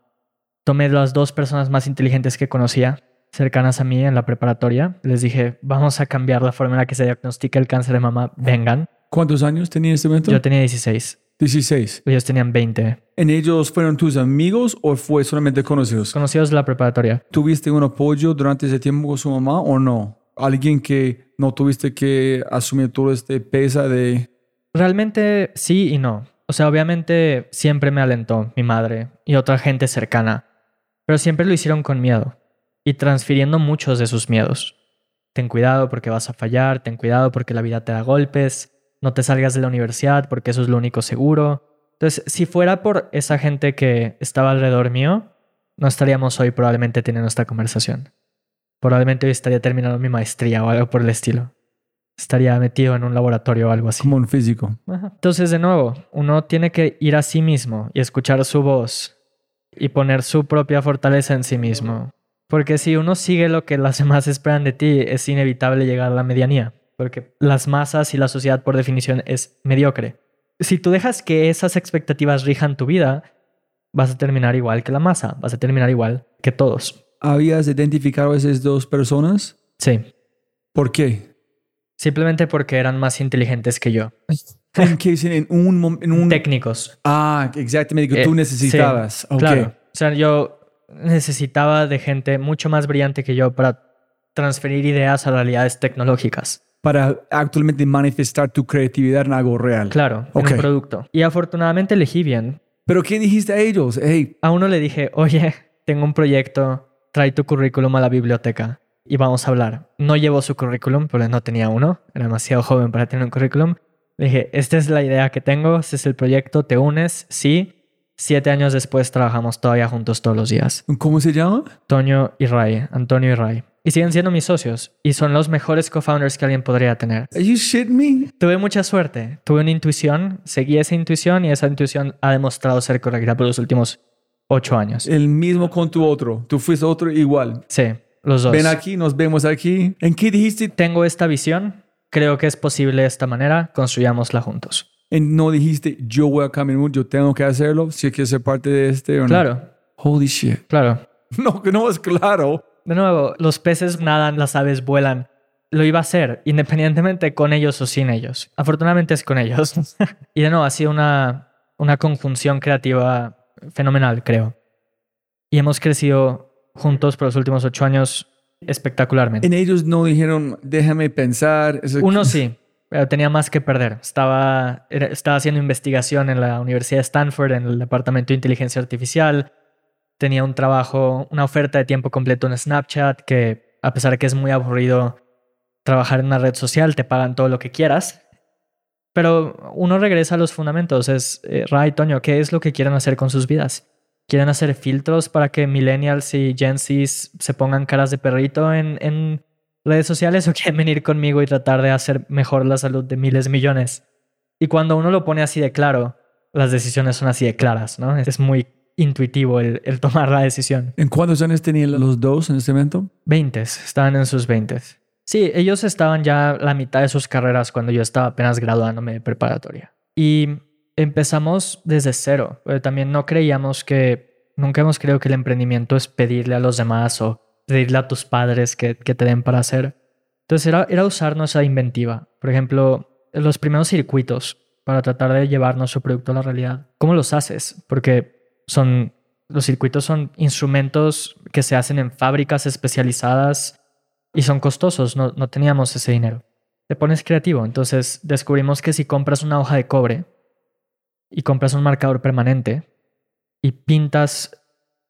Tomé las dos personas más inteligentes que conocía, cercanas a mí en la preparatoria. Les dije, vamos a cambiar la forma en la que se diagnostica el cáncer de mama, vengan. ¿Cuántos años tenía este momento? Yo tenía 16. 16. Ellos tenían 20. ¿En ellos fueron tus amigos o fue solamente conocidos? Conocidos de la preparatoria. ¿Tuviste un apoyo durante ese tiempo con su mamá o no? ¿Alguien que no tuviste que asumir todo este peso de...? Realmente sí y no. O sea, obviamente siempre me alentó mi madre y otra gente cercana, pero siempre lo hicieron con miedo y transfiriendo muchos de sus miedos. Ten cuidado porque vas a fallar, ten cuidado porque la vida te da golpes, no te salgas de la universidad porque eso es lo único seguro. Entonces, si fuera por esa gente que estaba alrededor mío, no estaríamos hoy probablemente teniendo esta conversación. Probablemente hoy estaría terminando mi maestría o algo por el estilo. Estaría metido en un laboratorio o algo así. Como un físico. Entonces, de nuevo, uno tiene que ir a sí mismo y escuchar su voz y poner su propia fortaleza en sí mismo. Porque si uno sigue lo que las demás esperan de ti, es inevitable llegar a la medianía porque las masas y la sociedad por definición es mediocre. Si tú dejas que esas expectativas rijan tu vida, vas a terminar igual que la masa, vas a terminar igual que todos. ¿Habías identificado a esas dos personas? Sí. ¿Por qué? Simplemente porque eran más inteligentes que yo. ¿En qué? ¿En un, en un... Técnicos. Ah, exactamente, que tú eh, necesitabas. Claro. O sea, yo necesitaba de gente mucho más brillante que yo para transferir ideas a realidades tecnológicas. Para actualmente manifestar tu creatividad en algo real. Claro, en Ok. un producto. Y afortunadamente elegí bien. Pero ¿qué dijiste a ellos? Hey, A uno le dije, oye, tengo un proyecto, trae tu currículum a la biblioteca y vamos a hablar. No llevó su currículum, porque no tenía uno, era demasiado joven para tener un currículum. Le dije, esta es la idea que tengo, este es el proyecto, te unes, sí. Siete años después trabajamos todavía juntos todos los días. ¿cómo se llama? Toño y Ray, Antonio y Ray. Y siguen siendo mis socios y son los mejores co-founders que alguien podría tener. Are you shitting me? Tuve mucha suerte, tuve una intuición, seguí esa intuición y esa intuición ha demostrado ser correcta por los últimos ocho años. El mismo con tu otro. Tú fuiste otro igual. Sí, los dos. Ven aquí, nos vemos aquí. ¿En qué dijiste? Tengo esta visión, creo que es posible de esta manera, construyámosla juntos. En- no dijiste, yo voy a caminar, yo tengo que hacerlo, si quiero ser parte de este o no. Claro, Holy shit. claro. No, que no es claro. De nuevo, los peces nadan, las aves vuelan. Lo iba a hacer, independientemente con ellos o sin ellos. Afortunadamente es con ellos. y de nuevo, ha sido una, una conjunción creativa fenomenal, creo. Y hemos crecido juntos por los últimos ocho años espectacularmente. En ellos no dijeron, déjame pensar. Eso- Uno sí, pero tenía más que perder. Estaba, era- estaba haciendo investigación en la Universidad de Stanford, en el Departamento de Inteligencia Artificial. Tenía un trabajo, una oferta de tiempo completo en Snapchat, que a pesar de que es muy aburrido trabajar en una red social, te pagan todo lo que quieras. Pero uno regresa a los fundamentos. Es, eh, Ray, Toño, ¿qué es lo que quieren hacer con sus vidas? ¿Quieren hacer filtros para que millennials y Gen Zs se pongan caras de perrito en, en redes sociales o quieren venir conmigo y tratar de hacer mejor la salud de miles de millones? Y cuando uno lo pone así de claro, las decisiones son así de claras, ¿no? Es muy intuitivo el, el tomar la decisión. ¿En cuántos años tenían los dos en este evento? 20, estaban en sus 20. Sí, ellos estaban ya la mitad de sus carreras cuando yo estaba apenas graduándome de preparatoria. Y empezamos desde cero. también no creíamos que, nunca hemos creído que el emprendimiento es pedirle a los demás o pedirle a tus padres que, que te den para hacer. Entonces era, era usar nuestra inventiva. Por ejemplo, los primeros circuitos para tratar de llevar nuestro producto a la realidad. ¿Cómo los haces? Porque son, los circuitos son instrumentos que se hacen en fábricas especializadas y son costosos, no, no teníamos ese dinero. Te pones creativo, entonces descubrimos que si compras una hoja de cobre y compras un marcador permanente y pintas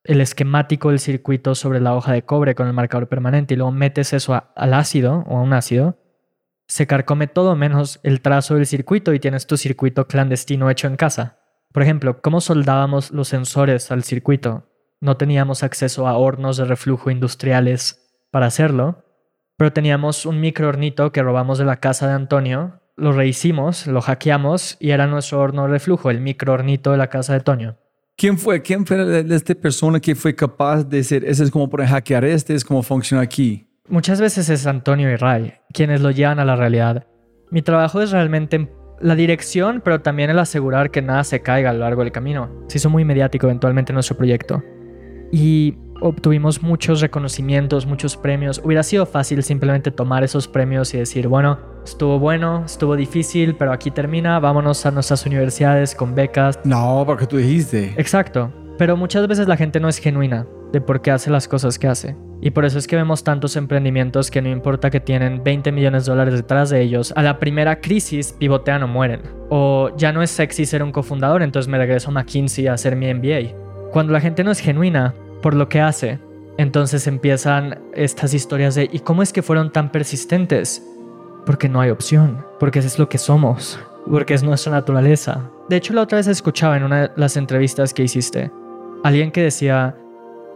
el esquemático del circuito sobre la hoja de cobre con el marcador permanente y luego metes eso al ácido o a un ácido, se carcome todo menos el trazo del circuito y tienes tu circuito clandestino hecho en casa. Por ejemplo, ¿cómo soldábamos los sensores al circuito? No teníamos acceso a hornos de reflujo industriales para hacerlo, pero teníamos un microhornito que robamos de la casa de Antonio, lo rehicimos, lo hackeamos y era nuestro horno de reflujo, el microhornito de la casa de Toño. ¿Quién fue? ¿Quién fue esta persona que fue capaz de decir, ese es como para hackear este, es como funciona aquí? Muchas veces es Antonio y Ray quienes lo llevan a la realidad. Mi trabajo es realmente la dirección, pero también el asegurar que nada se caiga a lo largo del camino. Se hizo muy mediático eventualmente nuestro proyecto. Y obtuvimos muchos reconocimientos, muchos premios. Hubiera sido fácil simplemente tomar esos premios y decir, bueno, estuvo bueno, estuvo difícil, pero aquí termina, vámonos a nuestras universidades con becas. No, porque tú dijiste. Exacto. Pero muchas veces la gente no es genuina de por qué hace las cosas que hace. Y por eso es que vemos tantos emprendimientos que no importa que tienen 20 millones de dólares detrás de ellos, a la primera crisis pivotean o mueren. O ya no es sexy ser un cofundador, entonces me regreso a McKinsey a hacer mi MBA. Cuando la gente no es genuina por lo que hace, entonces empiezan estas historias de ¿y cómo es que fueron tan persistentes? Porque no hay opción, porque eso es lo que somos, porque es nuestra naturaleza. De hecho, la otra vez escuchaba en una de las entrevistas que hiciste, alguien que decía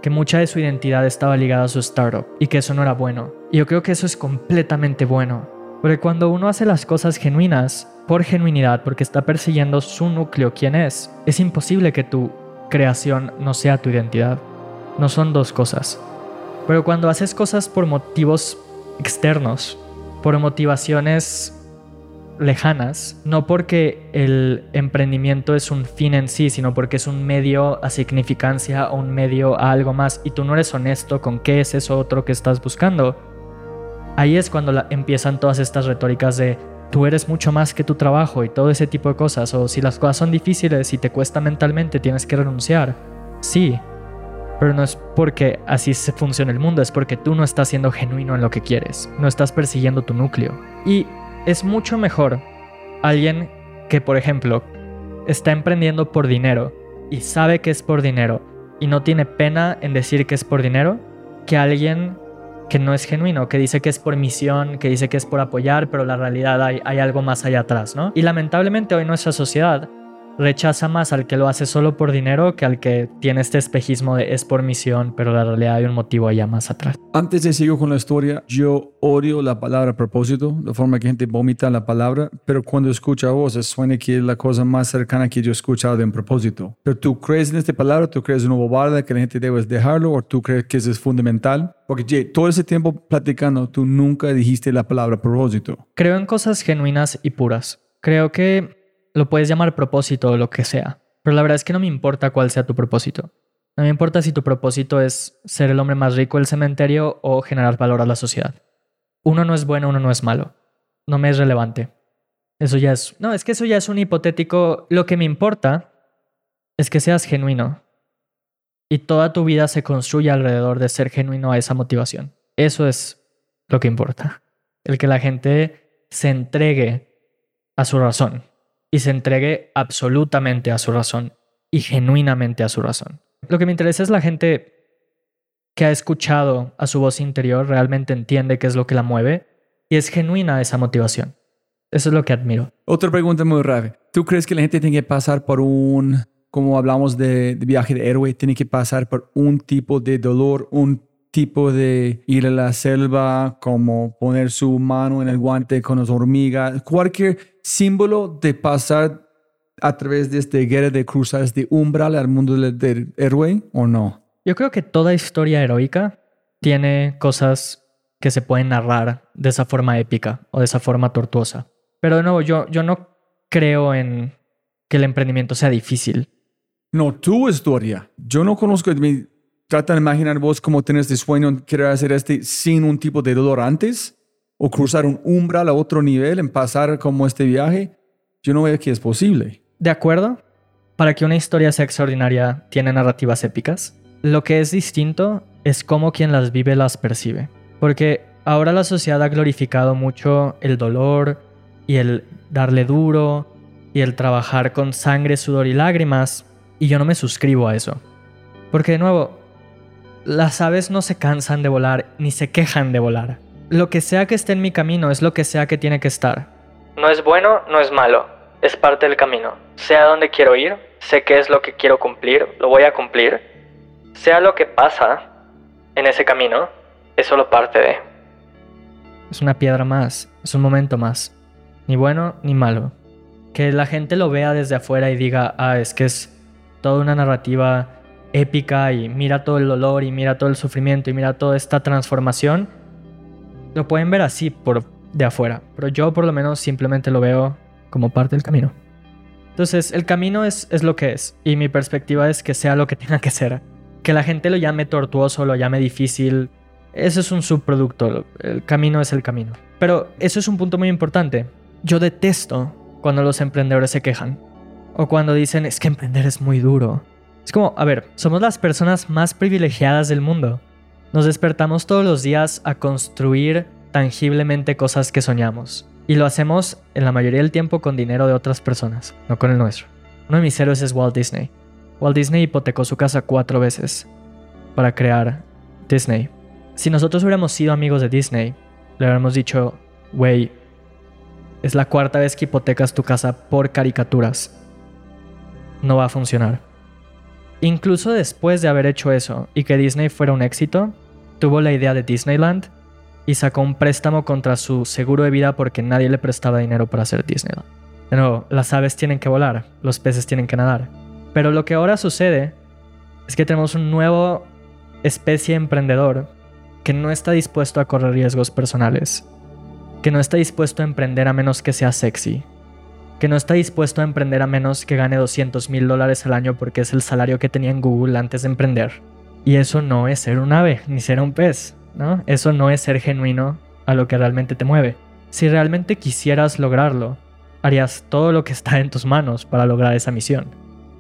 que mucha de su identidad estaba ligada a su startup y que eso no era bueno. Y yo creo que eso es completamente bueno. Porque cuando uno hace las cosas genuinas, por genuinidad, porque está persiguiendo su núcleo, quién es, es imposible que tu creación no sea tu identidad. No son dos cosas. Pero cuando haces cosas por motivos externos, por motivaciones lejanas, no porque el emprendimiento es un fin en sí, sino porque es un medio a significancia o un medio a algo más y tú no eres honesto con qué es eso otro que estás buscando, ahí es cuando la- empiezan todas estas retóricas de tú eres mucho más que tu trabajo y todo ese tipo de cosas, o si las cosas son difíciles y te cuesta mentalmente, tienes que renunciar. Sí, Pero no es porque así se funciona el mundo, es porque tú no estás siendo genuino en lo que quieres, no estás persiguiendo tu núcleo. Y es mucho mejor alguien que, por ejemplo, está emprendiendo por dinero y sabe que es por dinero y no tiene pena en decir que es por dinero, que alguien que no es genuino, que dice que es por misión, que dice que es por apoyar, pero la realidad hay, hay algo más allá atrás, ¿no? Y lamentablemente hoy nuestra sociedad rechaza más al que lo hace solo por dinero que al que tiene este espejismo de es por misión, pero la realidad hay un motivo allá más atrás. Antes de seguir con la historia, yo odio la palabra propósito, la forma que gente vomita la palabra, pero cuando escucha a vos, suena que es la cosa más cercana que yo he escuchado de un propósito. Pero tú crees en esta palabra, tú crees en una bobada que la gente debe dejarlo, o tú crees que eso es fundamental. Porque Jay, todo ese tiempo platicando, tú nunca dijiste la palabra propósito. Creo en cosas genuinas y puras. Creo que lo puedes llamar propósito o lo que sea, pero la verdad es que no me importa cuál sea tu propósito. No me importa si tu propósito es ser el hombre más rico del cementerio o generar valor a la sociedad. Uno no es bueno, uno no es malo. No me es relevante. Eso ya es... No, es que eso ya es un hipotético... Lo que me importa es que seas genuino. Y toda tu vida se construye alrededor de ser genuino a esa motivación. Eso es lo que importa. El que la gente se entregue a su razón y se entregue absolutamente a su razón y genuinamente a su razón. Lo que me interesa es la gente que ha escuchado a su voz interior, realmente entiende qué es lo que la mueve y es genuina esa motivación. Eso es lo que admiro. Otra pregunta muy grave. ¿Tú crees que la gente tiene que pasar por un, como hablamos de, de viaje de héroe, tiene que pasar por un tipo de dolor, un tipo de ir a la selva, como poner su mano en el guante con las hormigas, cualquier símbolo de pasar a través de esta guerra de cruzar este umbral al mundo del, héroe o no? Yo creo que toda historia heroica tiene cosas que se pueden narrar de esa forma épica o de esa forma tortuosa. Pero de nuevo, yo, yo no creo en que el emprendimiento sea difícil. No, tu historia. Yo no conozco, trata de imaginar vos cómo tienes este sueño, querer hacer este sin un tipo de dolor antes, o cruzar un umbral a otro nivel, en pasar como este viaje. Yo no veo que es posible. De acuerdo. Para que una historia sea extraordinaria, tiene narrativas épicas. Lo que es distinto es cómo quien las vive las percibe. Porque ahora la sociedad ha glorificado mucho el dolor y el darle duro y el trabajar con sangre, sudor y lágrimas. Y yo no me suscribo a eso. Porque de nuevo, las aves no se cansan de volar ni se quejan de volar. Lo que sea que esté en mi camino es lo que sea que tiene que estar. No es bueno, no es malo, es parte del camino. Sé a dónde quiero ir, sé qué es lo que quiero cumplir, lo voy a cumplir. Sea lo que pasa en ese camino, es solo parte de. Es una piedra más, es un momento más. Ni bueno ni malo. Que la gente lo vea desde afuera y diga, ah, es que es toda una narrativa épica y mira todo el dolor y mira todo el sufrimiento y mira toda esta transformación, lo pueden ver así por de afuera, pero yo por lo menos simplemente lo veo como parte del camino. Entonces, el camino es, es lo que es y mi perspectiva es que sea lo que tenga que ser. Que la gente lo llame tortuoso, lo llame difícil, eso es un subproducto, el camino es el camino. Pero eso es un punto muy importante. Yo detesto cuando los emprendedores se quejan o cuando dicen es que emprender es muy duro es como, a ver, somos las personas más privilegiadas del mundo. Nos despertamos todos los días a construir tangiblemente cosas que soñamos. Y lo hacemos en la mayoría del tiempo con dinero de otras personas, no con el nuestro. Uno de mis héroes es Walt Disney. Walt Disney hipotecó su casa cuatro veces para crear Disney. Si nosotros hubiéramos sido amigos de Disney, le hubiéramos dicho, wey, es la cuarta vez que hipotecas tu casa por caricaturas. No va a funcionar. Incluso después de haber hecho eso y que Disney fuera un éxito, tuvo la idea de Disneyland y sacó un préstamo contra su seguro de vida porque nadie le prestaba dinero para hacer Disneyland. De nuevo, las aves tienen que volar, los peces tienen que nadar. Pero lo que ahora sucede es que tenemos un nuevo especie emprendedor que no está dispuesto a correr riesgos personales, que no está dispuesto a emprender a menos que sea sexy, que no está dispuesto a emprender a menos que gane 200 mil dólares al año porque es el salario que tenía en Google antes de emprender. Y eso no es ser un ave, ni ser un pez, ¿no? Eso no es ser genuino a lo que realmente te mueve. Si realmente quisieras lograrlo, harías todo lo que está en tus manos para lograr esa misión.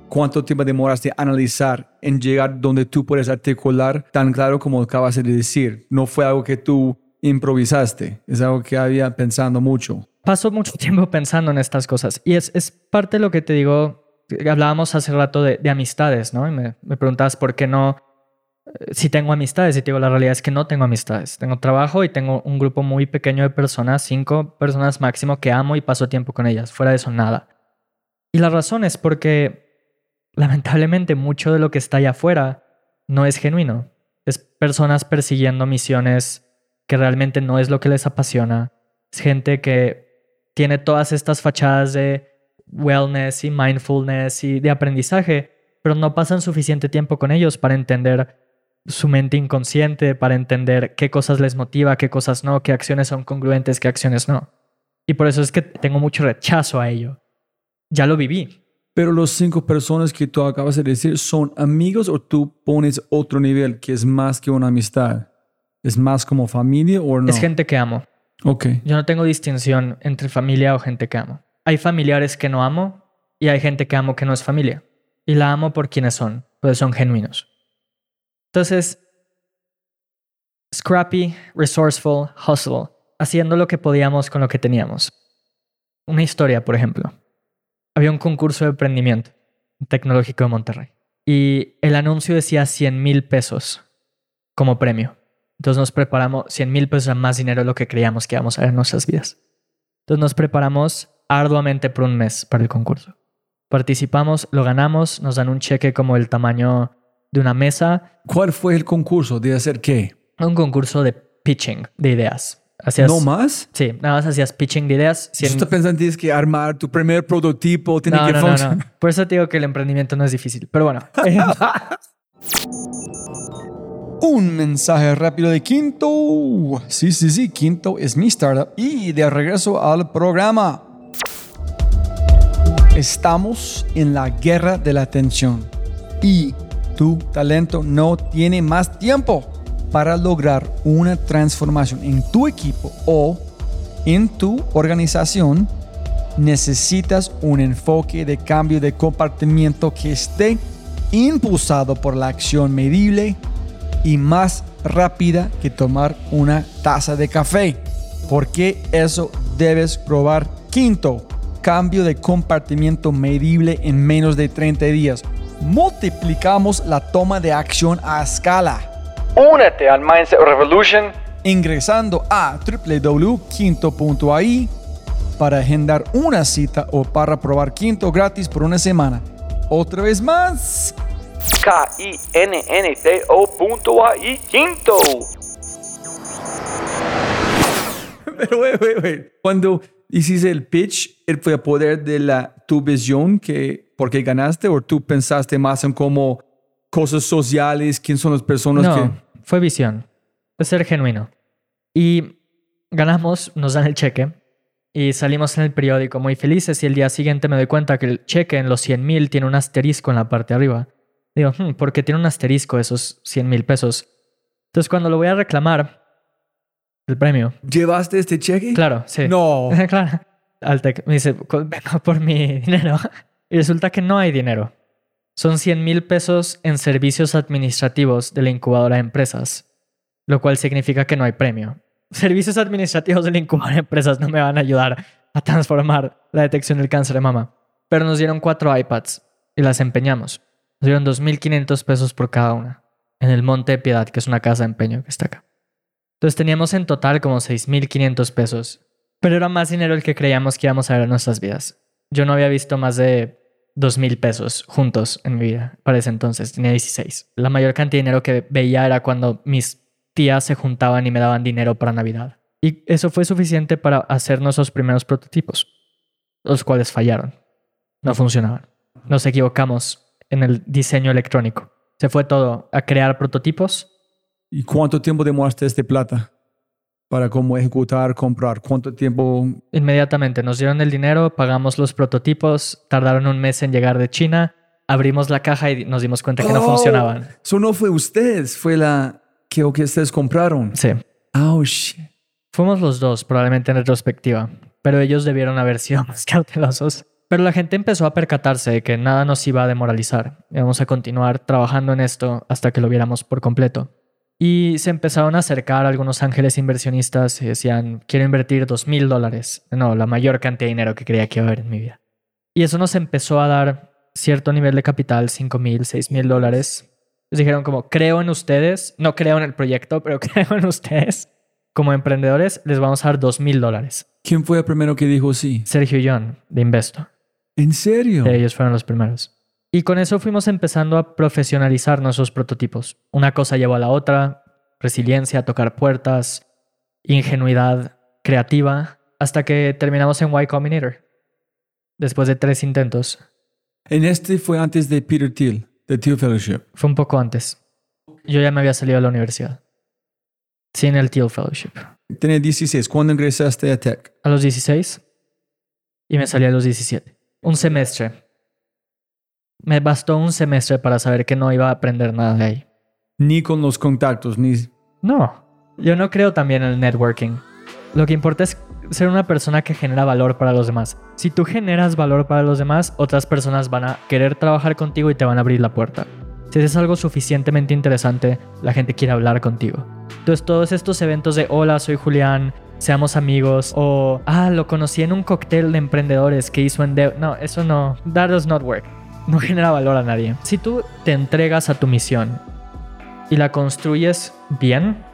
¿Cuánto tiempo demoraste a analizar en llegar donde tú puedes articular tan claro como acabas de decir? No fue algo que tú improvisaste, es algo que había pensando mucho. Paso mucho tiempo pensando en estas cosas y es, es parte de lo que te digo, hablábamos hace rato de, de amistades, ¿no? Y me, me preguntabas por qué no, si tengo amistades y te digo, la realidad es que no tengo amistades. Tengo trabajo y tengo un grupo muy pequeño de personas, cinco personas máximo que amo y paso tiempo con ellas. Fuera de eso, nada. Y la razón es porque lamentablemente mucho de lo que está allá afuera no es genuino. Es personas persiguiendo misiones que realmente no es lo que les apasiona. Es gente que tiene todas estas fachadas de wellness y mindfulness y de aprendizaje, pero no pasan suficiente tiempo con ellos para entender su mente inconsciente, para entender qué cosas les motiva, qué cosas no, qué acciones son congruentes, qué acciones no. Y por eso es que tengo mucho rechazo a ello. Ya lo viví. Pero los cinco personas que tú acabas de decir son amigos o tú pones otro nivel que es más que una amistad. ¿Es más como familia o no? Es gente que amo. Ok. Yo no tengo distinción entre familia o gente que amo. Hay familiares que no amo y hay gente que amo que no es familia. Y la amo por quienes son, pues son genuinos. Entonces, scrappy, resourceful, hustle, haciendo lo que podíamos con lo que teníamos. Una historia, por ejemplo. Había un concurso de emprendimiento tecnológico de Monterrey y el anuncio decía 100 mil pesos como premio. Entonces nos preparamos, 100 mil pesos era más dinero de lo que creíamos que íbamos a ver en nuestras vidas. Entonces nos preparamos arduamente por un mes para el concurso. Participamos, lo ganamos, nos dan un cheque como el tamaño de una mesa. ¿Cuál fue el concurso? ¿De hacer qué? Un concurso de pitching de ideas. Hacías, ¿No más? Sí, nada más hacías pitching de ideas. Si estás pensando tienes que armar tu primer prototipo, tiene no, que no, funcionar. No, no. Por eso te digo que el emprendimiento no es difícil. Pero bueno. Un mensaje rápido de Quinto. Sí, sí, sí, Quinto es mi startup. Y de regreso al programa. Estamos en la guerra de la atención. Y tu talento no tiene más tiempo para lograr una transformación en tu equipo o en tu organización. Necesitas un enfoque de cambio de comportamiento que esté impulsado por la acción medible y más rápida que tomar una taza de café. Porque eso debes probar. Quinto, cambio de comportamiento medible en menos de 30 días. Multiplicamos la toma de acción a escala. Únete al Mindset Revolution ingresando a www.quinto.ai para agendar una cita o para probar Quinto gratis por una semana. Otra vez más. K-I-N-N-T-O.ai Quinto. Pero, wait, wait, wait. Cuando hiciste el pitch, ¿él fue a poder de la, tu visión que por qué ganaste o tú pensaste más en cómo cosas sociales, quién son las personas no, que... fue visión. Fue ser genuino. Y ganamos, nos dan el cheque y salimos en el periódico muy felices y el día siguiente me doy cuenta que el cheque en los 100 mil tiene un asterisco en la parte de arriba. Digo, hmm, ¿por qué tiene un asterisco esos 100 mil pesos? Entonces cuando lo voy a reclamar, el premio. ¿Llevaste este cheque? Claro, sí. No. claro. Altec me dice, vengo por mi dinero. Y resulta que no hay dinero. Son 100 mil pesos en servicios administrativos de la incubadora de empresas, lo cual significa que no hay premio. Servicios administrativos de la incubadora de empresas no me van a ayudar a transformar la detección del cáncer de mama. Pero nos dieron cuatro iPads y las empeñamos. Nos dieron 2.500 pesos por cada una en el Monte de Piedad, que es una casa de empeño que está acá. Entonces teníamos en total como 6.500 pesos, pero era más dinero el que creíamos que íbamos a ver en nuestras vidas. Yo no había visto más de 2.000 pesos juntos en mi vida para ese entonces, tenía 16. La mayor cantidad de dinero que veía era cuando mis tías se juntaban y me daban dinero para Navidad. Y eso fue suficiente para hacer nuestros primeros prototipos, los cuales fallaron, no funcionaban. Nos equivocamos en el diseño electrónico. Se fue todo a crear prototipos. ¿Y cuánto tiempo demoraste este plata para cómo ejecutar, comprar? ¿Cuánto tiempo? Inmediatamente nos dieron el dinero, pagamos los prototipos, tardaron un mes en llegar de China, abrimos la caja y nos dimos cuenta que no Oh, funcionaban. Eso no fue ustedes, fue la que, o que ustedes compraron. Sí. Oh, shit. Fuimos los dos, probablemente en retrospectiva, pero ellos debieron haber sido más cautelosos. Pero la gente empezó a percatarse de que nada nos iba a demoralizar. Íbamos a continuar trabajando en esto hasta que lo viéramos por completo. Y se empezaron a acercar algunos ángeles inversionistas y decían, quiero invertir dos mil dólares. No, la mayor cantidad de dinero que creía que iba a haber en mi vida. Y eso nos empezó a dar cierto nivel de capital, cinco mil, seis mil dólares. Dijeron como, creo en ustedes, no creo en el proyecto, pero creo en ustedes. Como emprendedores, les vamos a dar dos mil dólares. ¿Quién fue el primero que dijo sí? Sergio John, de Investo. ¿En serio? Ellos fueron los primeros. Y con eso fuimos empezando a profesionalizar nuestros prototipos. Una cosa llevó a la otra, resiliencia, tocar puertas, ingenuidad creativa, hasta que terminamos en Y Combinator. Después de tres intentos. En este fue antes de Peter Thiel, de Thiel Fellowship. Fue un poco antes. Yo ya me había salido de la universidad. Sin el Thiel Fellowship. Tenía 16. ¿Cuándo ingresaste a Tech? A los 16. Y me salí a los 17. Un semestre. Me bastó un semestre para saber que no iba a aprender nada de ahí. Ni con los contactos, ni... No. Yo no creo también en el networking. Lo que importa es ser una persona que genera valor para los demás. Si tú generas valor para los demás, otras personas van a querer trabajar contigo y te van a abrir la puerta. Si haces algo suficientemente interesante, la gente quiere hablar contigo. Entonces todos estos eventos de hola, soy Julián, seamos amigos o ah, lo conocí en un cóctel de emprendedores que hizo en Dev. No, eso no. That does not work. No genera valor a nadie. Si tú te entregas a tu misión y la construyes bien,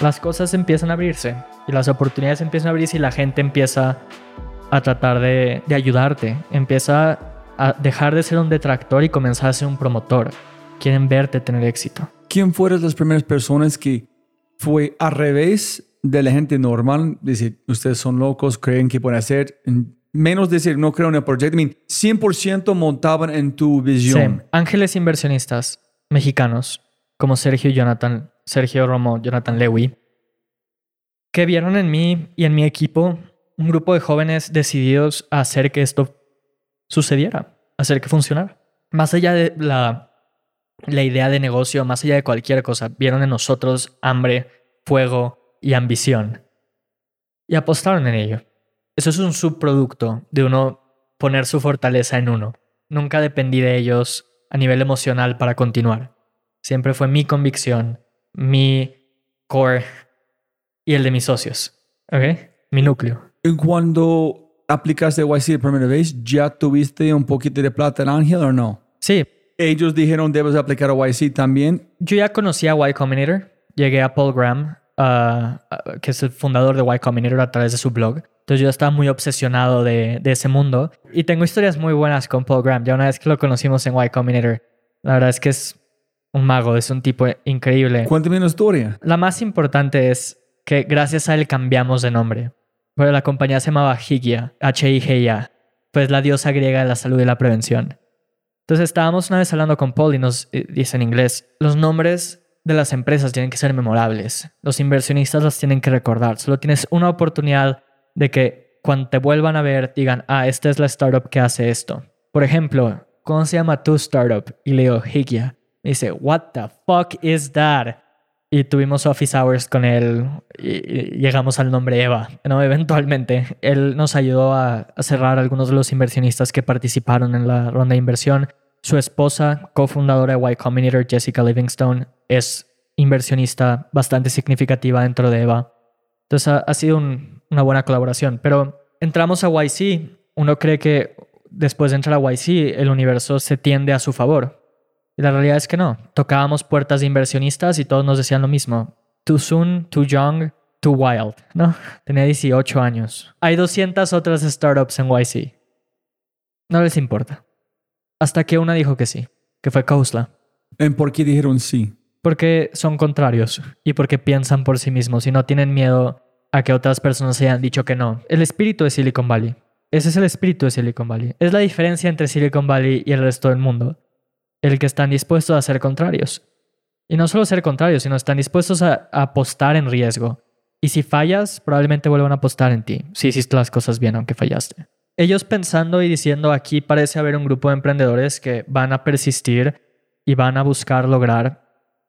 las cosas empiezan a abrirse y las oportunidades empiezan a abrirse y la gente empieza a tratar de, ayudarte. Empieza a dejar de ser un detractor y comenzar a ser un promotor. Quieren verte tener éxito. ¿Quién fueron las primeras personas que fue al revés de la gente normal? Decir, ustedes son locos, creen que pueden hacer. Menos decir, no creo en el proyecto. I mean, 100% montaban en tu visión. Sí. Ángeles inversionistas mexicanos como Sergio y Jonathan, Sergio Romo, Jonathan Lewy, que vieron en mí y en mi equipo un grupo de jóvenes decididos a hacer que esto sucediera, hacer que funcionara. Más allá de la, la idea de negocio, más allá de cualquier cosa, vieron en nosotros hambre, fuego y ambición. Y apostaron en ello. Eso es un subproducto de uno poner su fortaleza en uno. Nunca dependí de ellos a nivel emocional para continuar. Siempre fue mi convicción, mi core y el de mis socios. ¿Ok? Mi núcleo. Y Cuando aplicaste YC la primera vez, ¿ya tuviste un poquito de plata en Ángel o no? Sí, Ellos dijeron, debes aplicar a YC también. yo ya conocía a Y Combinator. Llegué a Paul Graham, ah, ah, que es el fundador de Y Combinator, a través de su blog. Entonces yo estaba muy obsesionado de, de ese mundo. Y tengo historias muy buenas con Paul Graham. Ya una vez que lo conocimos en Y Combinator, la verdad es que es un mago, es un tipo increíble. Cuéntame una historia. La más importante es que gracias a él cambiamos de nombre. Bueno, la compañía se llamaba Higia, H-I-G-I-A, pues la diosa griega de la salud y la prevención. Entonces estábamos una vez hablando con Paul y nos eh, dice en inglés, los nombres de las empresas tienen que ser memorables, los inversionistas las tienen que recordar, solo tienes una oportunidad de que cuando te vuelvan a ver digan, ah, esta es la startup que hace esto. Por ejemplo, ¿cómo se llama tu startup? Y le digo, Higia. Me dice, what the fuck is that? Y tuvimos office hours con él y llegamos al nombre Eva. No, eventualmente, él nos ayudó a, a cerrar algunos de los inversionistas que participaron en la ronda de inversión. Su esposa, cofundadora de Y Combinator, Jessica Livingstone, es inversionista bastante significativa dentro de Eva. Entonces ha, sido un- una buena colaboración. Pero entramos a YC. Uno cree que después de entrar a YC, el universo se tiende a su favor. Y la realidad es que no. Tocábamos puertas de inversionistas y todos nos decían lo mismo. Too soon, too young, too wild. No, tenía 18 años. Hay 200 otras startups en YC. No les importa. Hasta que una dijo que sí, que fue Kousla. ¿En por qué dijeron sí? Porque son contrarios y porque piensan por sí mismos y no tienen miedo a que otras personas hayan dicho que no. El espíritu de Silicon Valley. Ese es el espíritu de Silicon Valley. Es la diferencia entre Silicon Valley y el resto del mundo. El que están dispuestos a ser contrarios. Y no solo ser contrarios, sino están dispuestos a, a apostar en riesgo. Y si fallas, probablemente vuelvan a apostar en ti, si hiciste las cosas bien aunque fallaste. Ellos pensando y diciendo aquí parece haber un grupo de emprendedores que van a persistir y van a buscar lograr,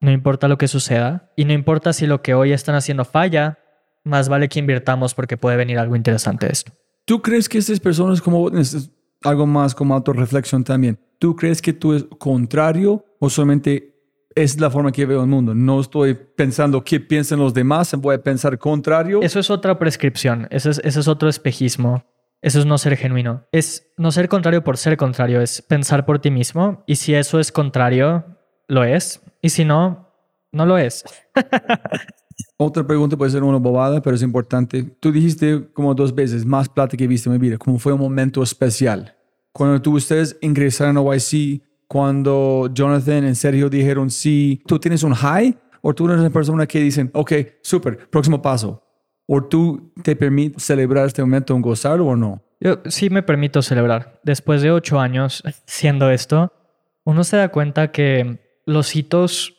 no importa lo que suceda, y no importa si lo que hoy están haciendo falla, más vale que invirtamos porque puede venir algo interesante de esto. ¿Tú crees que estas personas como estas algo más como autorreflexión también. ¿Tú crees que tú es contrario o solamente es la forma que veo el mundo? No estoy pensando qué piensan los demás, voy a pensar contrario. Eso es otra prescripción, ese es, ese es otro espejismo. Eso es no ser genuino. Es no ser contrario por ser contrario, es pensar por ti mismo. Y si eso es contrario, lo es. Y si no, no lo es. Otra pregunta puede ser una bobada, pero es importante. Tú dijiste como dos veces, más plata que he visto en mi vida, como fue un momento especial. Cuando tú ustedes ingresaron a YC, cuando Jonathan y Sergio dijeron sí, ¿tú tienes un high? ¿O tú eres una persona que dicen, ok, súper, próximo paso? ¿O tú te permites celebrar este momento, un gozarlo o no? Yo sí me permito celebrar. Después de ocho años siendo esto, uno se da cuenta que los hitos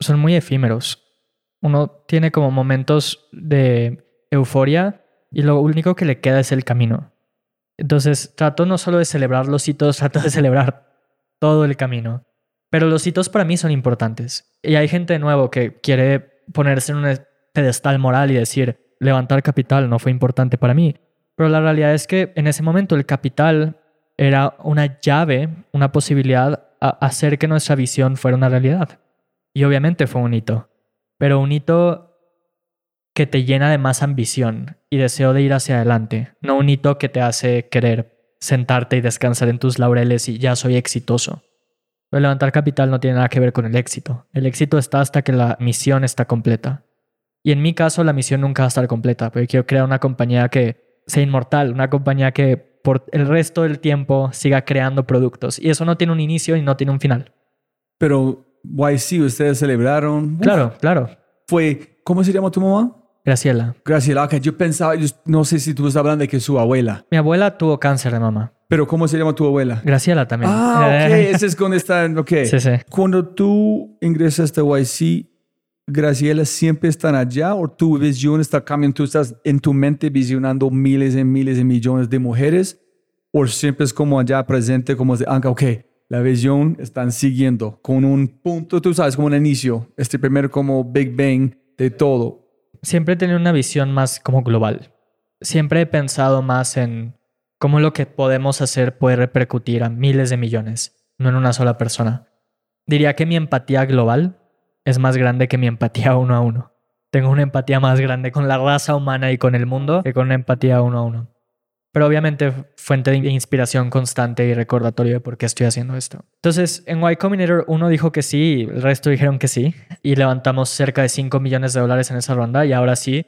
son muy efímeros. Uno tiene como momentos de euforia y lo único que le queda es el camino. Entonces trato no solo de celebrar los hitos, trato de celebrar todo el camino. Pero los hitos para mí son importantes. Y hay gente de nuevo que quiere ponerse en un pedestal moral y decir, levantar capital no fue importante para mí. Pero la realidad es que en ese momento el capital era una llave, una posibilidad hacer que nuestra visión fuera una realidad. Y obviamente fue un hito, pero un hito que te llena de más ambición y deseo de ir hacia adelante, no un hito que te hace querer sentarte y descansar en tus laureles y ya soy exitoso. Pero levantar capital no tiene nada que ver con el éxito. El éxito está hasta que la misión está completa. Y en mi caso, la misión nunca va a estar completa, porque quiero crear una compañía que sea inmortal, una compañía que por el resto del tiempo siga creando productos. Y eso no tiene un inicio y no tiene un final. Pero YC, ustedes celebraron. Claro, claro. Fue, ¿cómo se llama tu mamá? Graciela. Graciela, ok. Yo pensaba, yo no sé si tú estás hablando de que su abuela. Mi abuela tuvo cáncer de mamá. Pero ¿cómo se llama tu abuela? Graciela también. Ah, ok. Ese es cuando está, ok. Sí, sí. Cuando tú ingresas a YC, Graciela siempre están allá o tu visión está cambiando, tú estás en tu mente visionando miles y miles de millones de mujeres o siempre es como allá presente como de, ok, la visión están siguiendo con un punto, tú sabes, como un inicio, este primer como Big Bang de todo. Siempre he tenido una visión más como global. Siempre he pensado más en cómo lo que podemos hacer puede repercutir a miles de millones, no en una sola persona. Diría que mi empatía global es más grande que mi empatía uno a uno. Tengo una empatía más grande con la raza humana y con el mundo que con una empatía uno a uno. Pero obviamente fuente de inspiración constante y recordatorio de por qué estoy haciendo esto. Entonces, en Y Combinator uno dijo que sí, el resto dijeron que sí. Y levantamos cerca de 5 millones de dólares en esa ronda. Y ahora sí,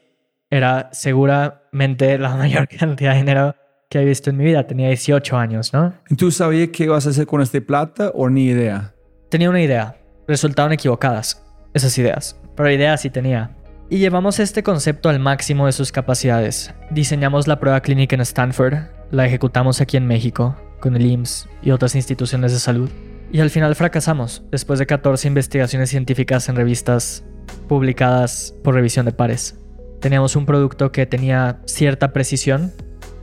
era seguramente la mayor cantidad de dinero que he visto en mi vida. Tenía 18 años, ¿no? ¿Tú sabías qué ibas a hacer con este plata o ni idea? Tenía una idea. Resultaron equivocadas esas ideas. Pero ideas sí tenía. Y llevamos este concepto al máximo de sus capacidades. Diseñamos la prueba clínica en Stanford, la ejecutamos aquí en México, con el IMSS y otras instituciones de salud. Y al final fracasamos, después de 14 investigaciones científicas en revistas publicadas por revisión de pares. Teníamos un producto que tenía cierta precisión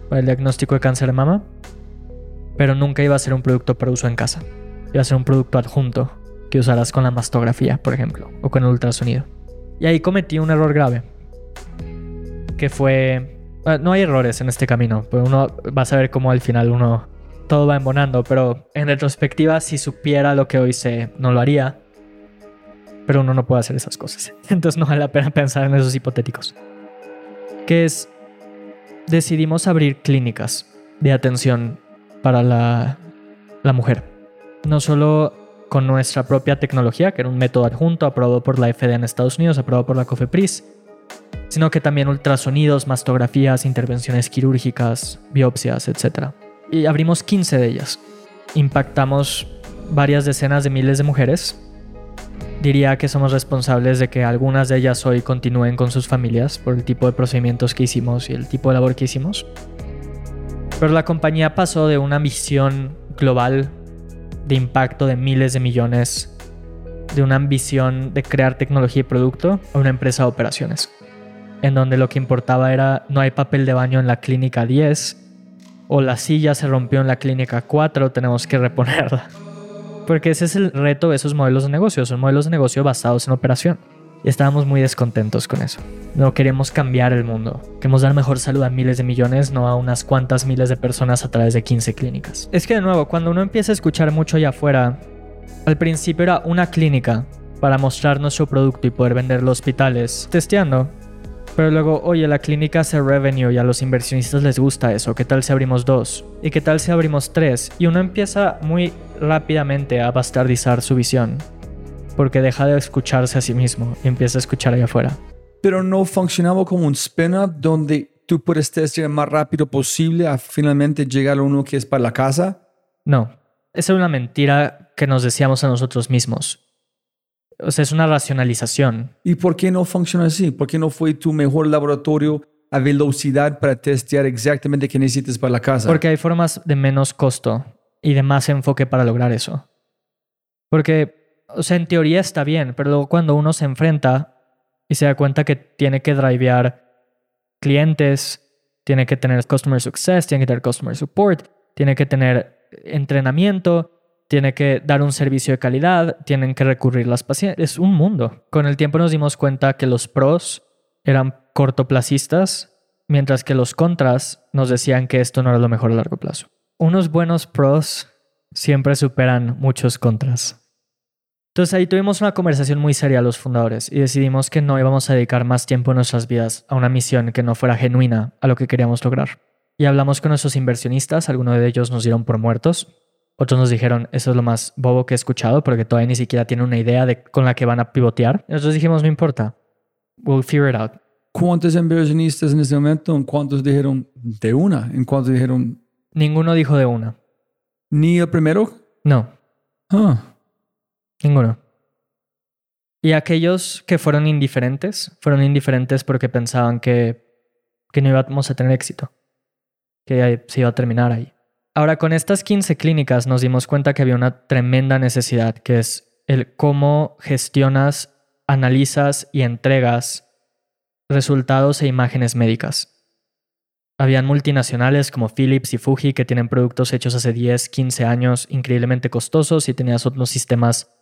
para el diagnóstico de cáncer de mama, pero nunca iba a ser un producto para uso en casa. Iba a ser un producto adjunto que usarás con la mastografía, por ejemplo, o con el ultrasonido. Y ahí cometí un error grave. Que fue... no hay errores en este camino, pero uno va a saber cómo al final uno... Todo va embonando, pero en retrospectiva, si supiera lo que hoy sé, no lo haría. Pero uno no puede hacer esas cosas. Entonces no vale la pena pensar en esos hipotéticos. Que es... Decidimos abrir clínicas de atención para la mujer. No solo con nuestra propia tecnología, que era un método adjunto aprobado por la FDA en Estados Unidos, aprobado por la COFEPRIS, sino que también ultrasonidos, mastografías, intervenciones quirúrgicas, biopsias, etc. Y abrimos 15 de ellas. Impactamos varias decenas de miles de mujeres. Diría que somos responsables de que algunas de ellas hoy continúen con sus familias por el tipo de procedimientos que hicimos y el tipo de labor que hicimos. Pero la compañía pasó de una misión global impacto de miles de millones, de una ambición de crear tecnología y producto a una empresa de operaciones, en donde lo que importaba era no hay papel de baño en la clínica 10 o la silla se rompió en la clínica 4, tenemos que reponerla. Porque ese es el reto de esos modelos de negocio, son modelos de negocio basados en operación. Y estábamos muy descontentos con eso. No queremos cambiar el mundo. Queremos dar mejor salud a miles de millones, no a unas cuantas miles de personas a través de 15 clínicas. Es que de nuevo, cuando uno empieza a escuchar mucho allá afuera, al principio era una clínica para mostrar nuestro producto y poder venderlo a hospitales, testeando. Pero luego, oye, la clínica hace revenue y a los inversionistas les gusta eso. ¿Qué tal si abrimos dos? ¿Y qué tal si abrimos tres? Y uno empieza muy rápidamente a bastardizar su visión porque deja de escucharse a sí mismo y empieza a escuchar allá afuera. Pero no funcionaba como un spin-up donde tú puedes testear más rápido posible a finalmente llegar a uno que es para la casa. No, esa es una mentira que nos decíamos a nosotros mismos. O sea, es una racionalización. ¿Y por qué no funciona así? ¿Por qué no fue tu mejor laboratorio a velocidad para testear exactamente qué necesitas para la casa? Porque hay formas de menos costo y de más enfoque para lograr eso. Porque o sea, en teoría está bien, pero luego cuando uno se enfrenta y se da cuenta que tiene que drivear clientes, tiene que tener customer success, tiene que tener customer support, tiene que tener entrenamiento, tiene que dar un servicio de calidad, tienen que recurrir las pacientes. Es un mundo. Con el tiempo nos dimos cuenta que los pros eran cortoplacistas, mientras que los contras nos decían que esto no era lo mejor a largo plazo. Unos buenos pros siempre superan muchos contras. Entonces ahí tuvimos una conversación muy seria los fundadores y decidimos que no íbamos a dedicar más tiempo en nuestras vidas a una misión que no fuera genuina a lo que queríamos lograr. Y hablamos con nuestros inversionistas, algunos de ellos nos dieron por muertos, otros nos dijeron, eso es lo más bobo que he escuchado porque todavía ni siquiera tienen una idea de con la que van a pivotear. Y nosotros dijimos, no importa, we'll figure it out. ¿Cuántos inversionistas en este momento? ¿En cuántos dijeron de una? ¿En cuántos dijeron? Ninguno dijo de una. ¿Ni el primero? No. Ah. Ninguno. Y aquellos que fueron indiferentes, fueron indiferentes porque pensaban que, que no íbamos a tener éxito, que se iba a terminar ahí. Ahora, con estas 15 clínicas nos dimos cuenta que había una tremenda necesidad, que es el cómo gestionas, analizas y entregas resultados e imágenes médicas. Habían multinacionales como Philips y Fuji que tienen productos hechos hace 10, 15 años increíblemente costosos y tenías otros sistemas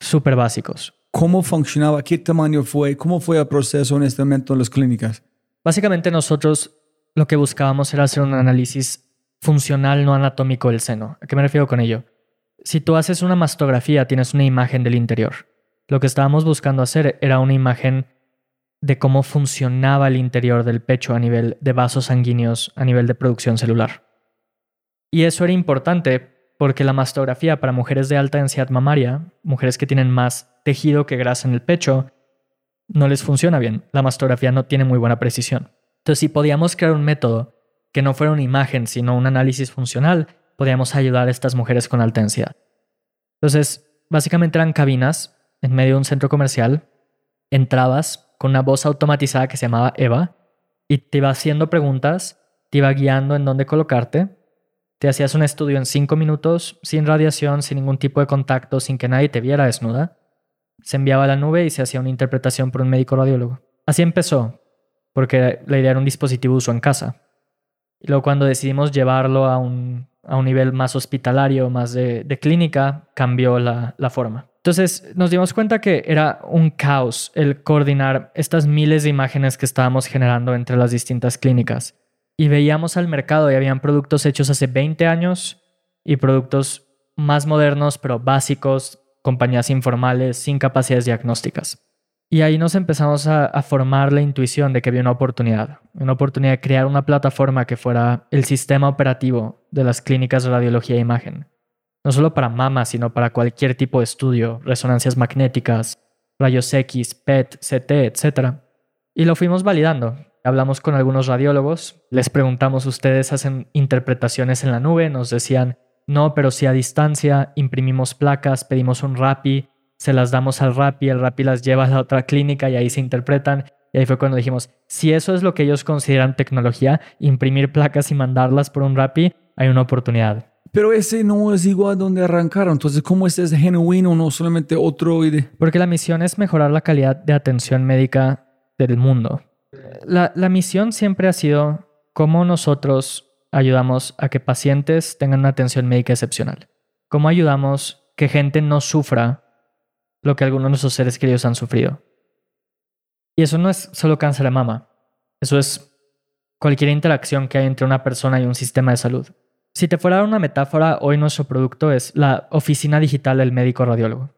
súper básicos. ¿Cómo funcionaba? ¿Qué tamaño fue? ¿Cómo fue el proceso en este momento en las clínicas? Básicamente nosotros lo que buscábamos era hacer un análisis funcional no anatómico del seno. ¿A qué me refiero con ello? Si tú haces una mastografía, tienes una imagen del interior. Lo que estábamos buscando hacer era una imagen de cómo funcionaba el interior del pecho a nivel de vasos sanguíneos, a nivel de producción celular. Y eso era importante porque la mastografía para mujeres de alta densidad mamaria, mujeres que tienen más tejido que grasa en el pecho, no les funciona bien. La mastografía no tiene muy buena precisión. Entonces, si podíamos crear un método que no fuera una imagen, sino un análisis funcional, podíamos ayudar a estas mujeres con alta densidad. Entonces, básicamente eran cabinas en medio de un centro comercial, entrabas con una voz automatizada que se llamaba Eva y te iba haciendo preguntas, te iba guiando en dónde colocarte te hacías un estudio en cinco minutos, sin radiación, sin ningún tipo de contacto, sin que nadie te viera desnuda. Se enviaba a la nube y se hacía una interpretación por un médico radiólogo. Así empezó, porque la idea era un dispositivo uso en casa. Y luego cuando decidimos llevarlo a un, a un nivel más hospitalario, más de, de clínica, cambió la, la forma. Entonces nos dimos cuenta que era un caos el coordinar estas miles de imágenes que estábamos generando entre las distintas clínicas y veíamos al mercado y habían productos hechos hace 20 años y productos más modernos pero básicos, compañías informales sin capacidades diagnósticas. Y ahí nos empezamos a, formar la intuición de que había una oportunidad, una oportunidad de crear una plataforma que fuera el sistema operativo de las clínicas de radiología e imagen. No solo para mama, sino para cualquier tipo de estudio, resonancias magnéticas, rayos X, PET, CT, etc. Y lo fuimos validando. Hablamos con algunos radiólogos, les preguntamos, ¿ustedes hacen interpretaciones en la nube? Nos decían, no, pero sí a distancia, imprimimos placas, pedimos un RAPI, se las damos al RAPI, el RAPI las lleva a la otra clínica y ahí se interpretan. Y ahí fue cuando dijimos, si eso es lo que ellos consideran tecnología, imprimir placas y mandarlas por un RAPI, hay una oportunidad. Pero ese no es igual donde arrancaron. Entonces, ¿cómo es genuino, no solamente otro? Porque la misión es mejorar la calidad de atención médica del mundo. La, misión siempre ha sido cómo nosotros ayudamos a que pacientes tengan una atención médica excepcional. Cómo ayudamos que gente no sufra lo que algunos de nuestros seres queridos han sufrido. Y eso no es solo cáncer de mama. Eso es cualquier interacción que hay entre una persona y un sistema de salud. Si te fuera una metáfora, hoy nuestro producto es la oficina digital del médico radiólogo.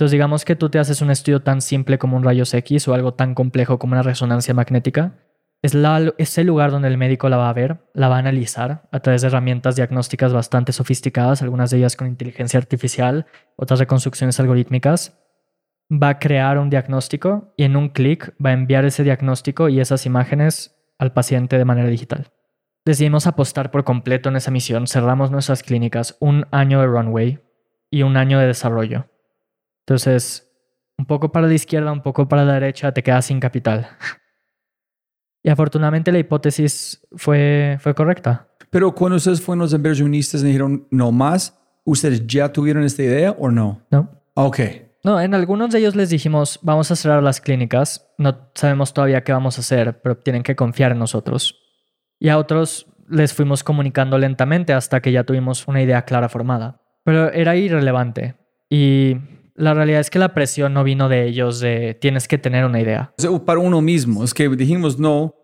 Entonces digamos que tú te haces un estudio tan simple como un rayos X o algo tan complejo como una resonancia magnética. Es, es el lugar donde el médico la va a ver, la va a analizar a través de herramientas diagnósticas bastante sofisticadas, algunas de ellas con inteligencia artificial, otras reconstrucciones algorítmicas. Va a crear un diagnóstico y en un clic va a enviar ese diagnóstico y esas imágenes al paciente de manera digital. Decidimos apostar por completo en esa misión, cerramos nuestras clínicas, un año de runway y un año de desarrollo. Entonces, un poco para la izquierda, un poco para la derecha, te quedas sin capital. Y afortunadamente la hipótesis fue, fue correcta. Pero cuando ustedes fueron los inversionistas y dijeron no más, ¿ustedes ya tuvieron esta idea o no? No. Ok. No, en algunos de ellos les dijimos, vamos a cerrar las clínicas, no sabemos todavía qué vamos a hacer, pero tienen que confiar en nosotros. Y a otros les fuimos comunicando lentamente hasta que ya tuvimos una idea clara formada. Pero era irrelevante. Y la realidad es que la presión no vino de ellos, de tienes que tener una idea. O para uno mismo, es que dijimos no,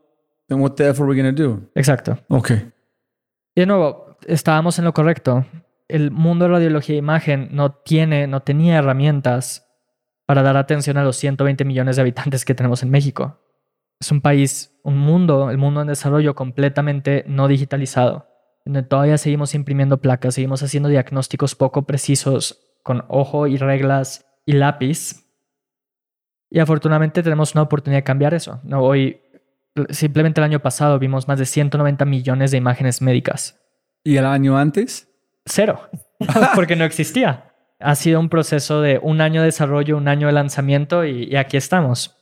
then what the F are we going to do? Exacto. Ok. Y de nuevo, estábamos en lo correcto. El mundo de radiología e imagen no tiene, no tenía herramientas para dar atención a los 120 millones de habitantes que tenemos en México. Es un país, un mundo, el mundo en desarrollo completamente no digitalizado, donde todavía seguimos imprimiendo placas, seguimos haciendo diagnósticos poco precisos con ojo y reglas y lápiz. Y afortunadamente tenemos una oportunidad de cambiar eso. No, hoy, simplemente el año pasado vimos más de 190 millones de imágenes médicas. ¿Y el año antes? Cero, porque no existía. Ha sido un proceso de un año de desarrollo, un año de lanzamiento y, y aquí estamos.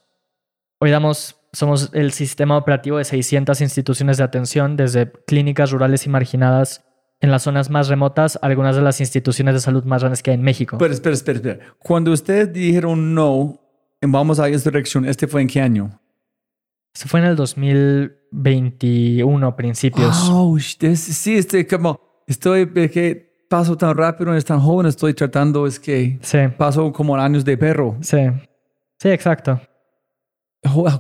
Hoy damos, somos el sistema operativo de 600 instituciones de atención, desde clínicas rurales y marginadas en las zonas más remotas algunas de las instituciones de salud más grandes que hay en México. Pero espera, espera, espera. Cuando ustedes dijeron no, vamos a esta dirección, ¿este fue en qué año? Se fue en el 2021, principios. Oh, sí, estoy como, estoy, es que paso tan rápido, es tan joven, estoy tratando, es que sí. paso como años de perro. Sí, sí, exacto.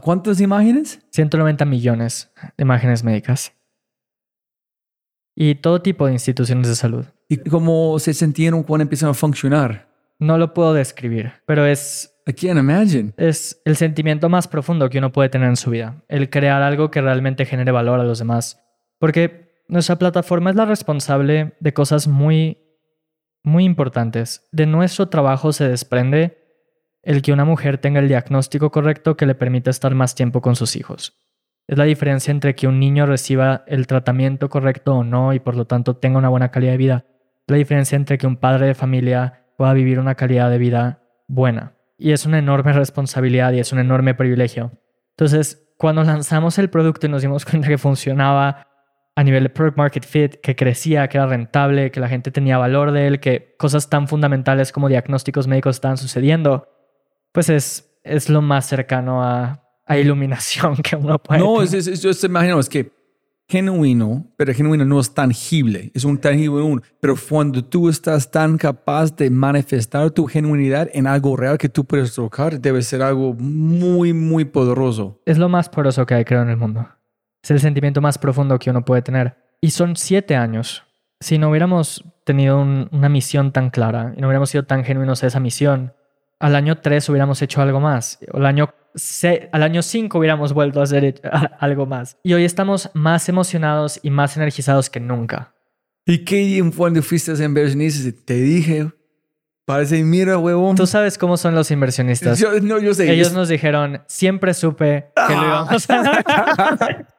¿Cuántas imágenes? 190 millones de imágenes médicas y todo tipo de instituciones de salud. ¿Y cómo se sintieron cuando empezaron a funcionar? No lo puedo describir, pero es... I can't imagine. Es el sentimiento más profundo que uno puede tener en su vida, el crear algo que realmente genere valor a los demás. Porque nuestra plataforma es la responsable de cosas muy, muy importantes. De nuestro trabajo se desprende el que una mujer tenga el diagnóstico correcto que le permita estar más tiempo con sus hijos. Es la diferencia entre que un niño reciba el tratamiento correcto o no y por lo tanto tenga una buena calidad de vida. La diferencia entre que un padre de familia pueda vivir una calidad de vida buena. Y es una enorme responsabilidad y es un enorme privilegio. Entonces, cuando lanzamos el producto y nos dimos cuenta que funcionaba a nivel de product market fit, que crecía, que era rentable, que la gente tenía valor de él, que cosas tan fundamentales como diagnósticos médicos estaban sucediendo, pues es, es lo más cercano a a iluminación que uno puede. No, es, es, yo se imagino, es que genuino, pero genuino no es tangible, es un tangible uno. Pero cuando tú estás tan capaz de manifestar tu genuinidad en algo real que tú puedes tocar, debe ser algo muy, muy poderoso. Es lo más poderoso que hay, creo, en el mundo. Es el sentimiento más profundo que uno puede tener. Y son siete años. Si no hubiéramos tenido una misión tan clara y no hubiéramos sido tan genuinos a esa misión, al año tres hubiéramos hecho algo más. O al año al año 5 hubiéramos vuelto a hacer algo más. Y hoy estamos más emocionados y más energizados que nunca. ¿Y qué cuando fuiste a inversionistas? Te dije, parece, mira, huevón. Tú sabes cómo son los inversionistas. Yo, no, yo sé. Ellos nos dijeron, siempre supe que lo íbamos a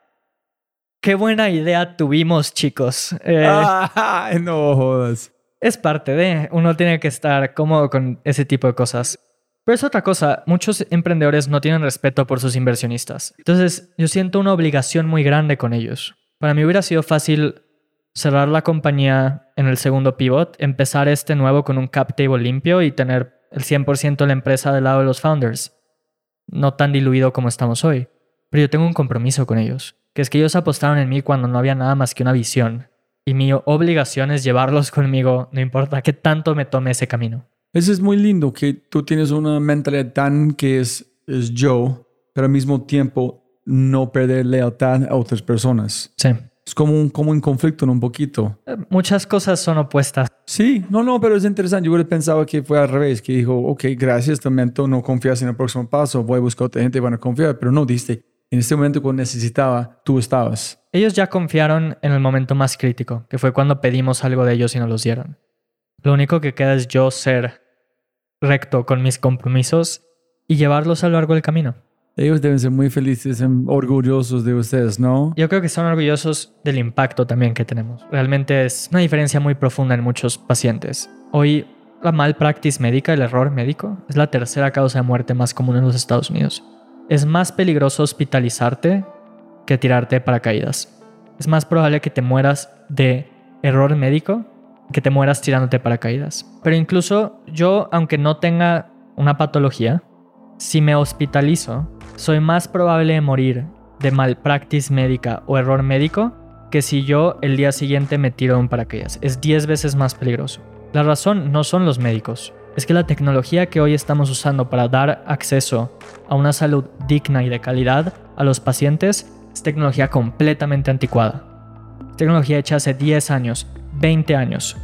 Qué buena idea tuvimos, chicos. Eh, no jodas. Es parte de, uno tiene que estar cómodo con ese tipo de cosas. Pero es otra cosa, muchos emprendedores no tienen respeto por sus inversionistas. Entonces, yo siento una obligación muy grande con ellos. Para mí hubiera sido fácil cerrar la compañía en el segundo pivot, empezar este nuevo con un cap table limpio y tener el 100% de la empresa del lado de los founders. No tan diluido como estamos hoy. Pero yo tengo un compromiso con ellos, que es que ellos apostaron en mí cuando no había nada más que una visión. Y mi obligación es llevarlos conmigo, no importa qué tanto me tome ese camino. Eso es muy lindo que tú tienes una mentalidad tan que es, es yo pero al mismo tiempo no perder lealtad a otras personas. Sí. Es como un, como un conflicto, ¿no? un poquito. Muchas cosas son opuestas. Sí, no, no, pero es interesante. Yo hubiera pensado que fue al revés, que dijo, ok, gracias, este momento no confías en el próximo paso, voy a buscar otra gente y van a confiar, pero no, diste, en este momento cuando necesitaba, tú estabas. Ellos ya confiaron en el momento más crítico, que fue cuando pedimos algo de ellos y nos los dieron. Lo único que queda es yo ser recto con mis compromisos y llevarlos a lo largo del camino. Ellos deben ser muy felices, y orgullosos de ustedes, ¿no? Yo creo que son orgullosos del impacto también que tenemos. Realmente es una diferencia muy profunda en muchos pacientes. Hoy la malpractice médica, el error médico, es la tercera causa de muerte más común en los Estados Unidos. Es más peligroso hospitalizarte que tirarte de paracaídas. Es más probable que te mueras de error médico que te mueras tirándote paracaídas. Pero incluso yo, aunque no tenga una patología, si me hospitalizo, soy más probable de morir de malpractice médica o error médico que si yo el día siguiente me tiro un paracaídas. Es 10 veces más peligroso. La razón no son los médicos, es que la tecnología que hoy estamos usando para dar acceso a una salud digna y de calidad a los pacientes es tecnología completamente anticuada. Tecnología hecha hace 10 años, 20 años.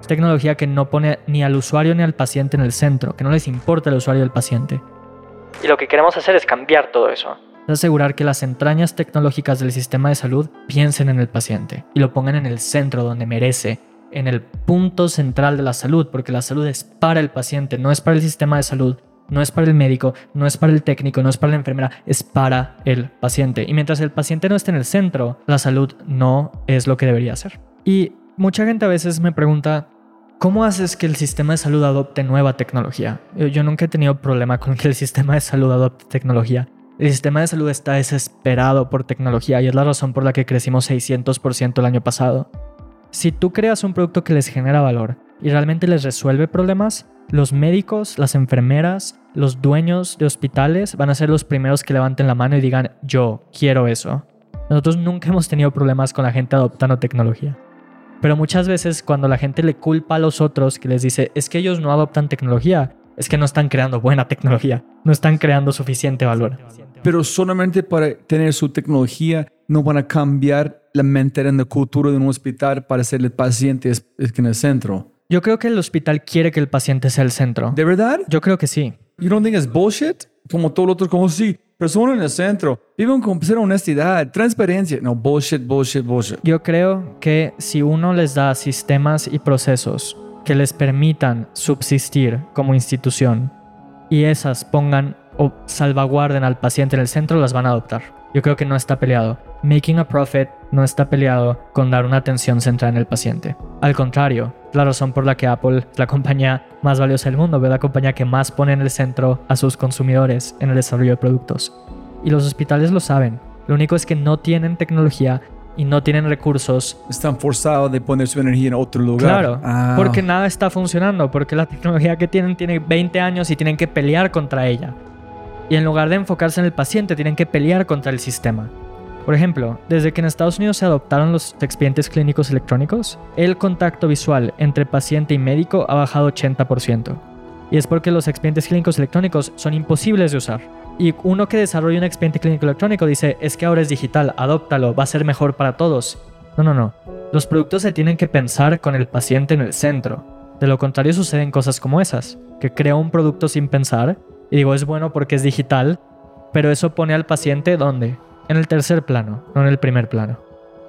Es tecnología que no pone ni al usuario ni al paciente en el centro, que no les importa el usuario y el paciente. Y lo que queremos hacer es cambiar todo eso. Es asegurar que las entrañas tecnológicas del sistema de salud piensen en el paciente y lo pongan en el centro donde merece, en el punto central de la salud, porque la salud es para el paciente, no es para el sistema de salud, no es para el médico, no es para el técnico, no es para la enfermera, es para el paciente. Y mientras el paciente no esté en el centro, la salud no es lo que debería ser. Y mucha gente a veces me pregunta, ¿Cómo haces que el sistema de salud adopte nueva tecnología? Yo, nunca he tenido problema con que el sistema de salud adopte tecnología. El sistema de salud está desesperado por tecnología y es la razón por la que crecimos 600% el año pasado. Si tú creas un producto que les genera valor y realmente les resuelve problemas, los médicos, las enfermeras, los dueños de hospitales van a ser los primeros que levanten la mano y digan, yo quiero eso. Nosotros nunca hemos tenido problemas con la gente adoptando tecnología. Pero muchas veces cuando la gente le culpa a los otros que les dice es que ellos no adoptan tecnología, es que no están creando buena tecnología, no están creando suficiente valor. Pero solamente para tener su tecnología no van a cambiar la mente en la cultura de un hospital para ser el paciente en el centro. Yo creo que el hospital quiere que el paciente sea el centro. ¿De verdad? Yo creo que sí. You don't think it's bullshit? Como todo lo otro, como sí, persona en el centro, viven con cero honestidad, transparencia. No, bullshit, bullshit, bullshit. Yo creo que si uno les da sistemas y procesos que les permitan subsistir como institución y esas pongan o salvaguarden al paciente en el centro, las van a adoptar. Yo creo que no está peleado. Making a profit no está peleado con dar una atención centrada en el paciente. Al contrario, la razón por la que Apple es la compañía más valiosa del mundo, es la compañía que más pone en el centro a sus consumidores en el desarrollo de productos. Y los hospitales lo saben. Lo único es que no tienen tecnología y no tienen recursos. Están forzados de poner su energía en otro lugar. Claro, ah. porque nada está funcionando, porque la tecnología que tienen tiene 20 años y tienen que pelear contra ella. Y en lugar de enfocarse en el paciente, tienen que pelear contra el sistema. Por ejemplo, desde que en Estados Unidos se adoptaron los expedientes clínicos electrónicos, el contacto visual entre paciente y médico ha bajado 80%. Y es porque los expedientes clínicos electrónicos son imposibles de usar. Y uno que desarrolla un expediente clínico electrónico dice, es que ahora es digital, adóptalo, va a ser mejor para todos. No, no, no. Los productos se tienen que pensar con el paciente en el centro. De lo contrario suceden cosas como esas, que creo un producto sin pensar, y digo es bueno porque es digital, pero eso pone al paciente ¿dónde? En el tercer plano, no en el primer plano.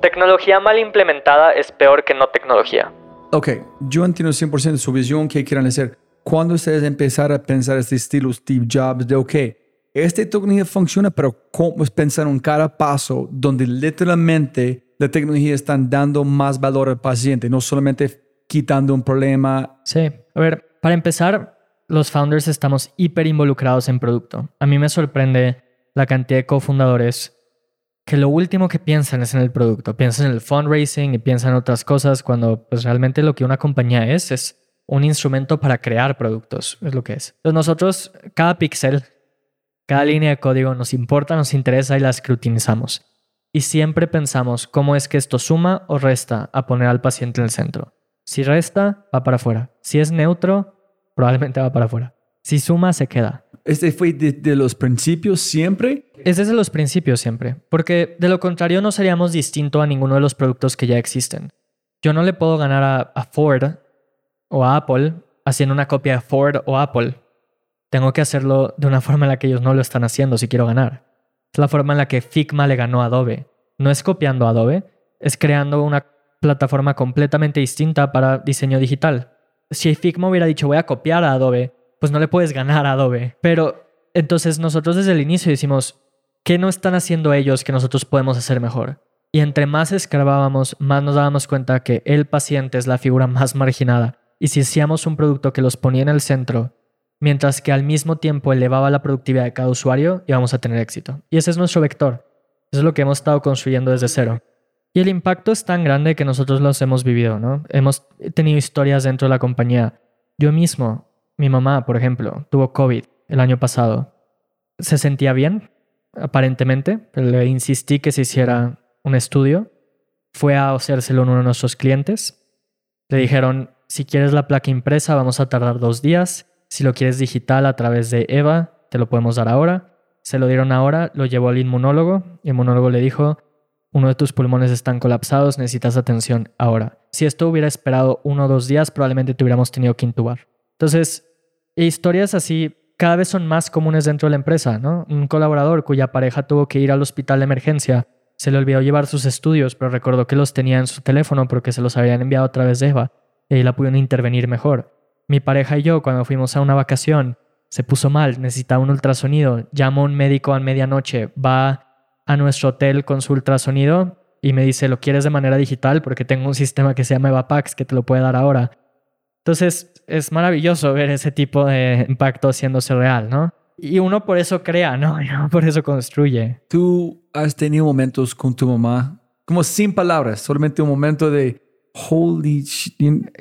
Tecnología mal implementada es peor que no tecnología. Ok, yo entiendo 100% su visión que quieran hacer. Cuando ustedes empezaron a pensar este estilo Steve Jobs de, ok, esta tecnología funciona, pero ¿cómo es pensar en cada paso donde literalmente la tecnología está dando más valor al paciente, no solamente quitando un problema? Sí, a ver, para empezar, los founders estamos hiper involucrados en producto. A mí me sorprende la cantidad de cofundadores que lo último que piensan es en el producto. Piensan en el fundraising y piensan en otras cosas cuando pues realmente lo que una compañía es es un instrumento para crear productos, es lo que es. Entonces nosotros, cada píxel, cada línea de código nos importa, nos interesa y la escrutinizamos. Y siempre pensamos cómo es que esto suma o resta a poner al paciente en el centro. Si resta, va para afuera. Si es neutro, probablemente va para afuera. Si suma, se queda. ¿Este fue de, de los principios siempre? Es desde los principios siempre, porque de lo contrario no seríamos distinto a ninguno de los productos que ya existen. Yo no le puedo ganar a, Ford o a Apple haciendo una copia de Ford o Apple. Tengo que hacerlo de una forma en la que ellos no lo están haciendo si quiero ganar. Es la forma en la que Figma le ganó a Adobe. No es copiando a Adobe, es creando una plataforma completamente distinta para diseño digital. Si Figma hubiera dicho voy a copiar a Adobe, pues no le puedes ganar a Adobe. Pero entonces nosotros desde el inicio decimos, ¿qué no están haciendo ellos que nosotros podemos hacer mejor? Y entre más escarbábamos, más nos dábamos cuenta que el paciente es la figura más marginada. Y si hacíamos un producto que los ponía en el centro, mientras que al mismo tiempo elevaba la productividad de cada usuario, íbamos a tener éxito. Y ese es nuestro vector. Eso es lo que hemos estado construyendo desde cero. Y el impacto es tan grande que nosotros los hemos vivido, ¿no? Hemos tenido historias dentro de la compañía. Yo mismo, mi mamá, por ejemplo, tuvo COVID el año pasado. Se sentía bien, aparentemente, le insistí que se hiciera un estudio. Fue a hacérselo en uno de nuestros clientes. Le dijeron, si quieres la placa impresa, vamos a tardar dos días. Si lo quieres digital a través de EVA, te lo podemos dar ahora. Se lo dieron ahora, lo llevó al inmunólogo el inmunólogo le dijo, uno de tus pulmones están colapsados, necesitas atención ahora. Si esto hubiera esperado uno o dos días, probablemente te hubiéramos tenido que intubar. Entonces, historias así cada vez son más comunes dentro de la empresa, ¿no? Un colaborador cuya pareja tuvo que ir al hospital de emergencia, se le olvidó llevar sus estudios, pero recordó que los tenía en su teléfono porque se los habían enviado a través de Eva y ahí la pudieron intervenir mejor. Mi pareja y yo, cuando fuimos a una vacación, se puso mal, necesitaba un ultrasonido, llamó a un médico a medianoche, va a nuestro hotel con su ultrasonido y me dice, ¿lo quieres de manera digital? Porque tengo un sistema que se llama EvaPax que te lo puede dar ahora. Entonces, es maravilloso ver ese tipo de impacto haciéndose real, ¿no? Y uno por eso crea, ¿no? Y uno por eso construye. ¿Tú has tenido momentos con tu mamá, como sin palabras, solamente un momento de holy shit?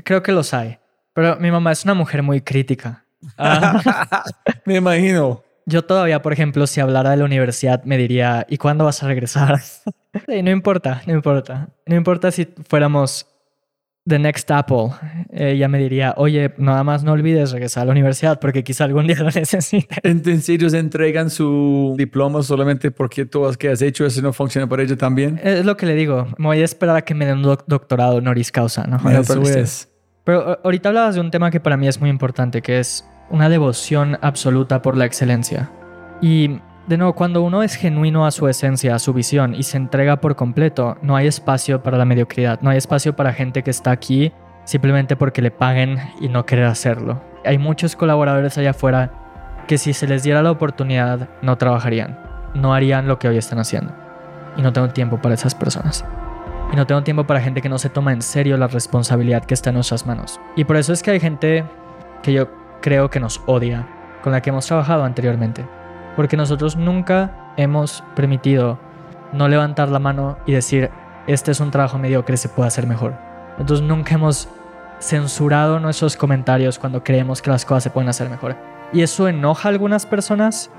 Creo que los hay. Pero mi mamá es una mujer muy crítica. Ah, Me imagino. yo todavía, por ejemplo, si hablara de la universidad, me diría, ¿y cuándo vas a regresar? Sí, no importa, no importa. No importa si fuéramos The Next Apple. Ella me diría, oye, nada más no olvides regresar a la universidad porque quizá algún día lo necesites. Entonces ellos entregan su diploma solamente porque todo lo que has hecho eso no funciona para ellos también. Es lo que le digo. Me voy a esperar a que me den un doc- doctorado honoris causa, ¿no? Por Eso es. Pero a- ahorita hablabas de un tema que para mí es muy importante, que es una devoción absoluta por la excelencia. Y de nuevo, cuando uno es genuino a su esencia, a su visión y se entrega por completo, no hay espacio para la mediocridad, no hay espacio para gente que está aquí simplemente porque le paguen y no querer hacerlo. Hay muchos colaboradores allá afuera que si se les diera la oportunidad no trabajarían, no harían lo que hoy están haciendo. Y no tengo tiempo para esas personas. Y no tengo tiempo para gente que no se toma en serio la responsabilidad que está en nuestras manos. Y por eso es que hay gente que yo creo que nos odia, con la que hemos trabajado anteriormente. Porque nosotros nunca hemos permitido no levantar la mano y decir, este es un trabajo mediocre, se puede hacer mejor. Nosotros nunca hemos censurado nuestros comentarios cuando creemos que las cosas se pueden hacer mejor. Y eso enoja a algunas personas.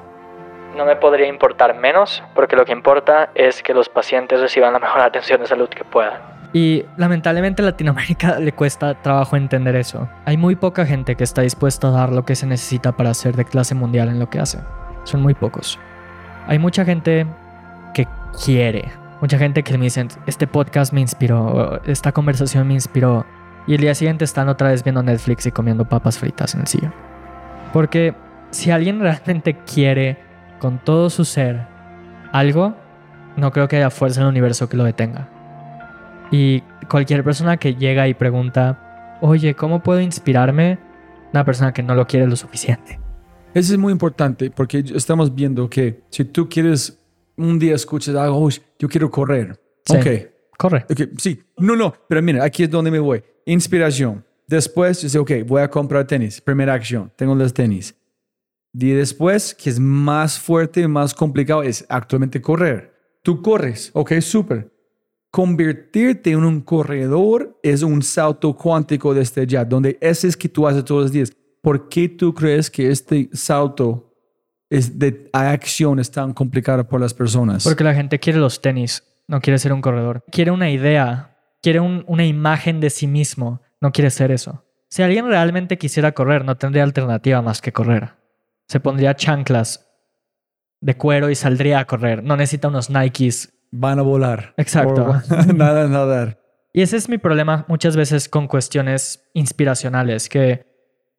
No me podría importar menos porque lo que importa es que los pacientes reciban la mejor atención de salud que puedan. Y lamentablemente a Latinoamérica le cuesta trabajo entender eso. Hay muy poca gente que está dispuesta a dar lo que se necesita para ser de clase mundial en lo que hace. Son muy pocos. Hay mucha gente que quiere. Mucha gente que me dicen, este podcast me inspiró, esta conversación me inspiró. Y el día siguiente están otra vez viendo Netflix y comiendo papas fritas en el sillón. Porque si alguien realmente quiere con todo su ser algo, no creo que haya fuerza en el universo que lo detenga. Y cualquier persona que llega y pregunta, oye, ¿cómo puedo inspirarme? Una persona que no lo quiere lo suficiente. Eso es muy importante porque estamos viendo que si tú quieres un día escuchas algo, "Oh, yo quiero correr. Sí. Ok, Corre. ok, sí. No, no, pero mira, aquí es donde me voy. Inspiración. Después, yo sé, ok, voy a comprar tenis. Primera acción, tengo los tenis. Y después, que es más fuerte, más complicado, es actualmente correr. Tú corres, ok, súper. Convertirte en un corredor es un salto cuántico desde ya, donde ese es que tú haces todos los días. ¿Por qué tú crees que este salto es de a acción es tan complicado por las personas? Porque la gente quiere los tenis, no quiere ser un corredor. Quiere una idea, quiere un- una imagen de sí mismo, no quiere ser eso. Si alguien realmente quisiera correr, no tendría alternativa más que correr. se pondría chanclas de cuero y saldría a correr. No necesita unos Nikes. Van a volar. Exacto. Nada, nadar. Y ese es mi problema muchas veces con cuestiones inspiracionales, que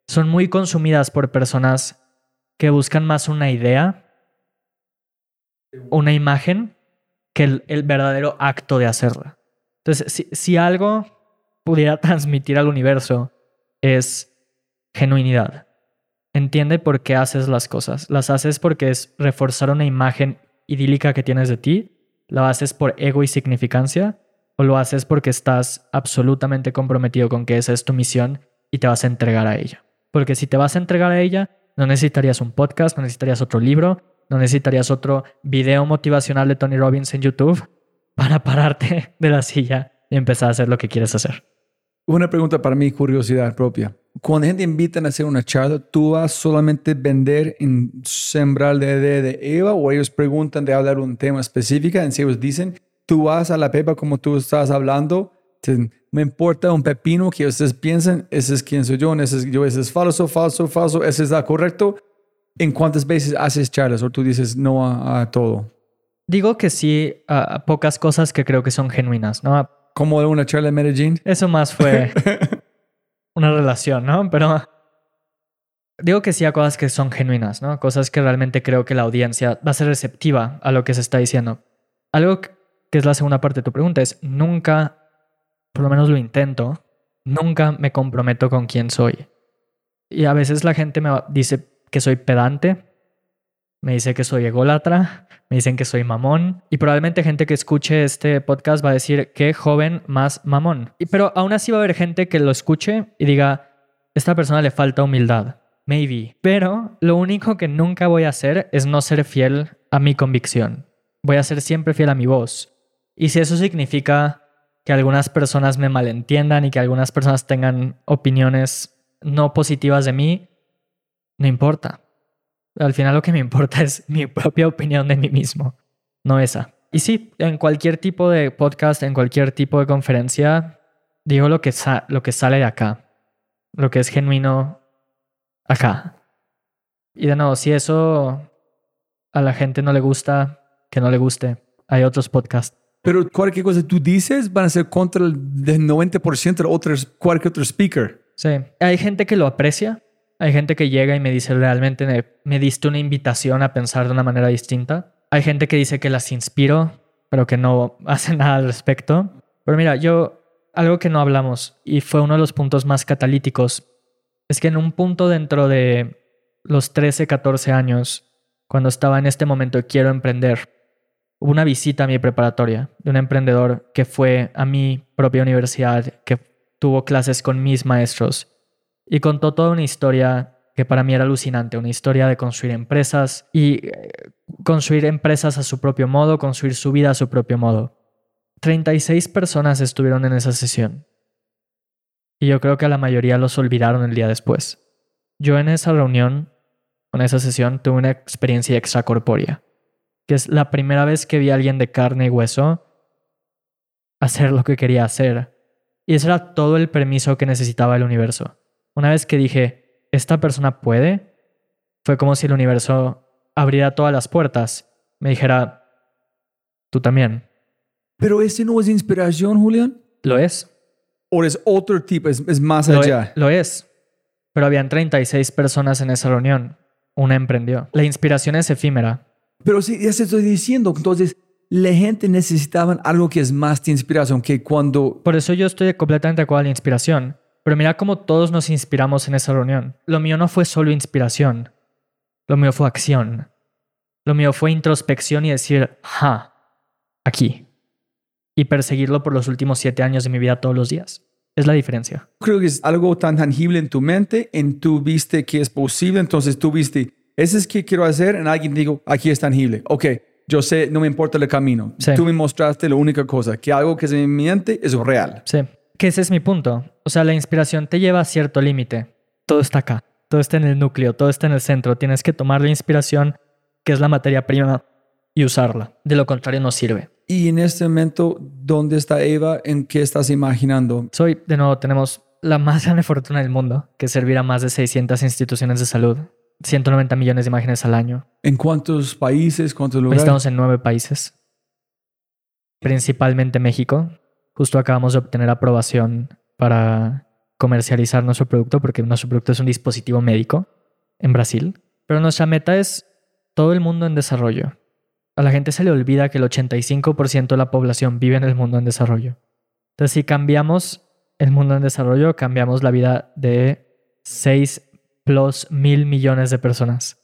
son muy consumidas por personas que buscan más una idea, una imagen, que el, verdadero acto de hacerla. Entonces, si, si algo pudiera transmitir al universo es genuinidad. Entiende por qué haces las cosas. Las haces porque es reforzar una imagen idílica que tienes de ti. Lo haces por ego y significancia. O lo haces porque estás absolutamente comprometido con que esa es tu misión y te vas a entregar a ella. Porque si te vas a entregar a ella, no necesitarías un podcast, no necesitarías otro libro, no necesitarías otro video motivacional de Tony Robbins en YouTube para pararte de la silla y empezar a hacer lo que quieres hacer. Una pregunta para mi curiosidad propia. Cuando gente invitan a hacer una charla, ¿tú vas solamente vender en sembrar idea de Eva o ellos preguntan de hablar un tema específico? En si ellos dicen, tú vas a la pepa como tú estás hablando, me importa un pepino que ustedes piensen, ese es quien soy yo, ese es yo, ese es falso, falso, falso, ese es correcto. ¿En cuántas veces haces charlas o tú dices no a, a todo? Digo que sí a pocas cosas que creo que son genuinas, ¿no? Como una charla en Medellín. Eso más fue una relación, ¿no? Pero digo que sí a cosas que son genuinas, ¿no? Cosas que realmente creo que la audiencia va a ser receptiva a lo que se está diciendo. Algo que es la segunda parte de tu pregunta es, nunca, por lo menos lo intento, nunca me comprometo con quién soy. Y a veces la gente me dice que soy pedante, me dice que soy ególatra, me dicen que soy mamón y probablemente gente que escuche este podcast va a decir qué joven más mamón. Y, pero aún así va a haber gente que lo escuche y diga, esta persona le falta humildad. Maybe. Pero lo único que nunca voy a hacer es no ser fiel a mi convicción. Voy a ser siempre fiel a mi voz. Y si eso significa que algunas personas me malentiendan y que algunas personas tengan opiniones no positivas de mí, no importa. Al final lo que me importa es mi propia opinión de mí mismo, no esa. Y sí, en cualquier tipo de podcast, en cualquier tipo de conferencia, digo lo que, lo que sale de acá, lo que es genuino acá. Y de nuevo, si eso a la gente no le gusta, que no le guste, hay otros podcasts. Pero cualquier cosa que tú dices van a ser contra el 90% de otros, cualquier otro speaker. Sí, hay gente que lo aprecia hay gente que llega y me dice realmente me, diste una invitación a pensar de una manera distinta. Hay gente que dice que las inspiro, pero que no hace nada al respecto. Pero mira, yo, algo que no hablamos y fue uno de los puntos más catalíticos, es que en un punto dentro de los 13, 14 años, cuando estaba en este momento quiero emprender, hubo una visita a mi preparatoria de un emprendedor que fue a mi propia universidad, que tuvo clases con mis maestros y contó toda una historia que para mí era alucinante, una historia de construir empresas y eh, construir empresas a su propio modo, construir su vida a su propio modo. 36 personas estuvieron en esa sesión. Y yo creo que la mayoría los olvidaron el día después. Yo en esa reunión, en esa sesión, tuve una experiencia extracorpórea, que es la primera vez que vi a alguien de carne y hueso hacer lo que quería hacer. Y ese era todo el permiso que necesitaba el universo una vez que dije, esta persona puede, fue como si el universo abriera todas las puertas, me dijera, tú también. Pero ese no es inspiración, Julián. Lo es. ¿O es otro tipo, es, más lo allá? E, lo es. Pero habían 36 personas en esa reunión. Una emprendió. La inspiración es efímera. Pero sí, ya se estoy diciendo. Entonces, la gente necesitaba algo que es más de inspiración que cuando... Por eso yo estoy completamente de acuerdo a la inspiración. Pero mira cómo todos nos inspiramos en esa reunión. Lo mío no fue solo inspiración, lo mío fue acción. Lo mío fue introspección y decir, ja, aquí. Y perseguirlo por los últimos siete años de mi vida todos los días. Es la diferencia. Creo que es algo tan tangible en tu mente, en tu viste que es posible, entonces tú viste, ese es que quiero hacer, en alguien digo, aquí es tangible. Ok, yo sé, no me importa el camino. Tú me mostraste la única cosa, que algo que es en mi mente es real. Sí, que ese es mi punto. O sea, la inspiración te lleva a cierto límite. Todo está acá, todo está en el núcleo, todo está en el centro. Tienes que tomar la inspiración, que es la materia prima, y usarla. De lo contrario, no sirve. Y en este momento, ¿dónde está Eva? ¿En qué estás imaginando? Soy, de nuevo, tenemos la más grande fortuna del mundo, que es servir a más de 600 instituciones de salud. 190 millones de imágenes al año. ¿En cuántos países, cuántos lugares? Estamos en nueve países, principalmente México. Justo acabamos de obtener aprobación para comercializar nuestro producto porque nuestro producto es un dispositivo médico en Brasil. Pero nuestra meta es todo el mundo en desarrollo. A la gente se le olvida que el 85% de la población vive en el mundo en desarrollo. Entonces, si cambiamos el mundo en desarrollo, cambiamos la vida de 6 plus mil millones de personas.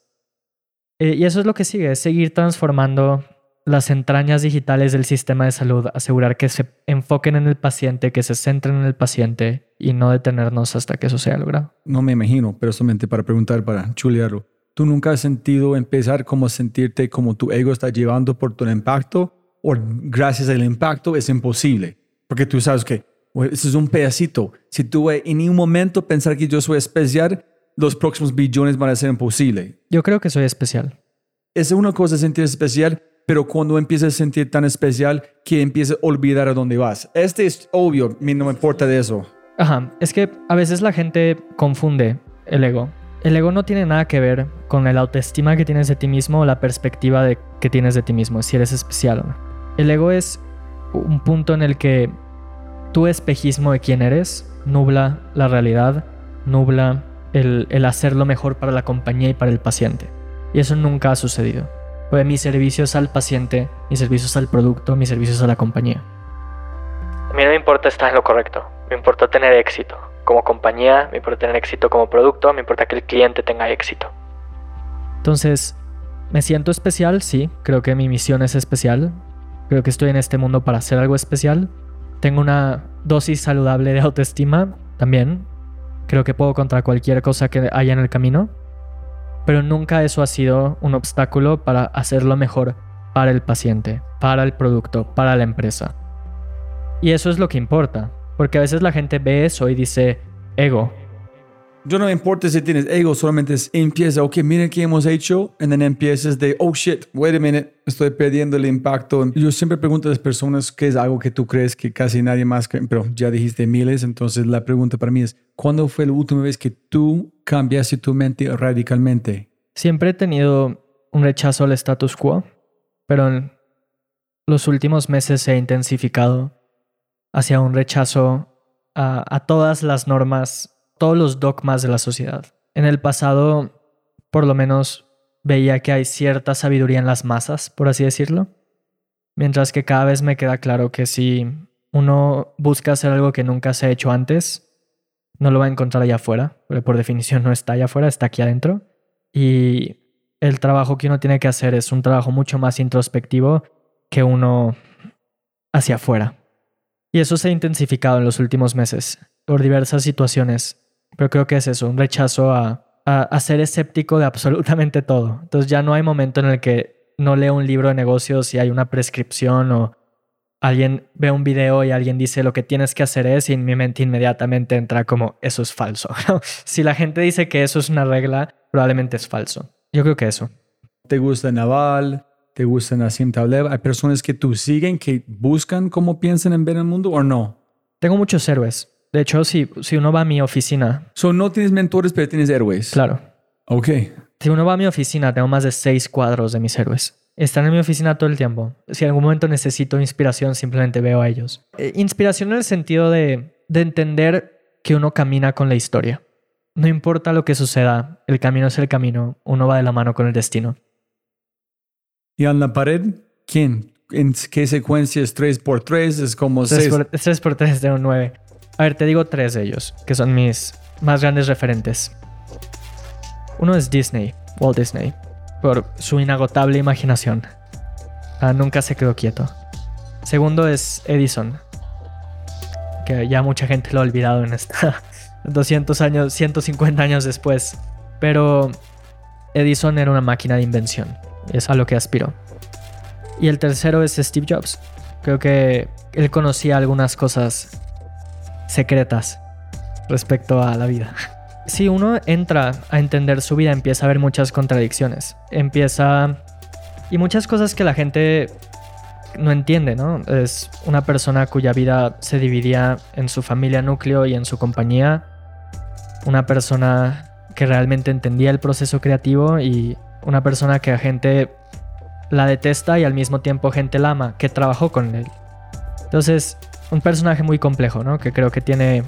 Eh, y eso es lo que sigue, es seguir transformando las entrañas digitales del sistema de salud, asegurar que se enfoquen en el paciente, que se centren en el paciente y no detenernos hasta que eso sea logrado. No me imagino, pero solamente para preguntar, para chulearlo. ¿Tú nunca has sentido empezar como sentirte como tu ego está llevando por tu impacto o gracias al impacto es imposible? Porque tú sabes que ese es un pedacito. Si tú en ningún momento pensar que yo soy especial, los próximos billones van a ser imposible. Yo creo que soy especial. Es una cosa sentir especial, pero cuando empiezas a sentir tan especial que empiezas a olvidar a dónde vas. Este es obvio, a mí no me importa de eso. Ajá, es que a veces la gente confunde el ego. El ego no tiene nada que ver con el autoestima que tienes de ti mismo o la perspectiva de que tienes de ti mismo, si eres especial o no. El ego es un punto en el que tu espejismo de quién eres nubla la realidad, nubla el, el hacer lo mejor para la compañía y para el paciente. Y eso nunca ha sucedido. Pues mi servicio es al paciente, mi servicio es al producto, mi servicio es a la compañía. A mí no me importa estar en lo correcto, me importa tener éxito. Como compañía, me importa tener éxito como producto, me importa que el cliente tenga éxito. Entonces, ¿me siento especial? Sí, creo que mi misión es especial. Creo que estoy en este mundo para hacer algo especial. Tengo una dosis saludable de autoestima también. Creo que puedo contra cualquier cosa que haya en el camino. Pero nunca eso ha sido un obstáculo para hacerlo mejor para el paciente, para el producto, para la empresa. Y eso es lo que importa. Porque a veces la gente ve eso y dice, ego, Yo no me importa si tienes ego, solamente es empieza, ok, miren qué hemos hecho, y then empiezas de, oh shit, wait a minute, estoy perdiendo el impacto. Yo siempre pregunto a las personas qué es algo que tú crees que casi nadie más, pero ya dijiste miles, entonces la pregunta para mí es, ¿cuándo fue la última vez que tú cambiaste tu mente radicalmente? Siempre he tenido un rechazo al status quo, pero en los últimos meses se ha intensificado hacia un rechazo a, todas las normas, todos los dogmas de la sociedad. En el pasado, por lo menos, veía que hay cierta sabiduría en las masas, por así decirlo, mientras que cada vez me queda claro que si uno busca hacer algo que nunca se ha hecho antes, no lo va a encontrar allá afuera, porque por definición no está allá afuera, está aquí adentro. Y el trabajo que uno tiene que hacer es un trabajo mucho más introspectivo que uno hacia afuera. Y eso se ha intensificado en los últimos meses por diversas situaciones. Pero creo que es eso, un rechazo a, a, a, ser escéptico de absolutamente todo. Entonces ya no hay momento en el que no leo un libro de negocios y hay una prescripción o alguien ve un video y alguien dice lo que tienes que hacer es y en mi mente inmediatamente entra como eso es falso. si la gente dice que eso es una regla, probablemente es falso. Yo creo que eso. ¿Te gusta Naval? ¿Te gusta Nassim Taleb? ¿Hay personas que tú siguen que buscan cómo piensan en ver el mundo o no? Tengo muchos héroes. De hecho, si, si uno va a mi oficina... So, no tienes mentores, pero tienes héroes. Claro. Ok. Si uno va a mi oficina, tengo más de seis cuadros de mis héroes. Están en mi oficina todo el tiempo. Si en algún momento necesito inspiración, simplemente veo a ellos. Eh, inspiración en el sentido de, de entender que uno camina con la historia. No importa lo que suceda, el camino es el camino, uno va de la mano con el destino. ¿Y en la pared? ¿Quién? ¿En qué secuencia es 3x3? Es como 6. 3x3 de un 9. A ver, te digo tres de ellos, que son mis más grandes referentes. Uno es Disney, Walt Disney, por su inagotable imaginación. Ah, nunca se quedó quieto. Segundo es Edison, que ya mucha gente lo ha olvidado en esta 200 años, 150 años después. Pero Edison era una máquina de invención, es a lo que aspiró. Y el tercero es Steve Jobs. Creo que él conocía algunas cosas secretas respecto a la vida. Si uno entra a entender su vida, empieza a ver muchas contradicciones. Empieza... Y muchas cosas que la gente no entiende, ¿no? Es una persona cuya vida se dividía en su familia núcleo y en su compañía. Una persona que realmente entendía el proceso creativo y una persona que a gente la detesta y al mismo tiempo gente la ama, que trabajó con él. Entonces, un personaje muy complejo, ¿no? Que creo que tiene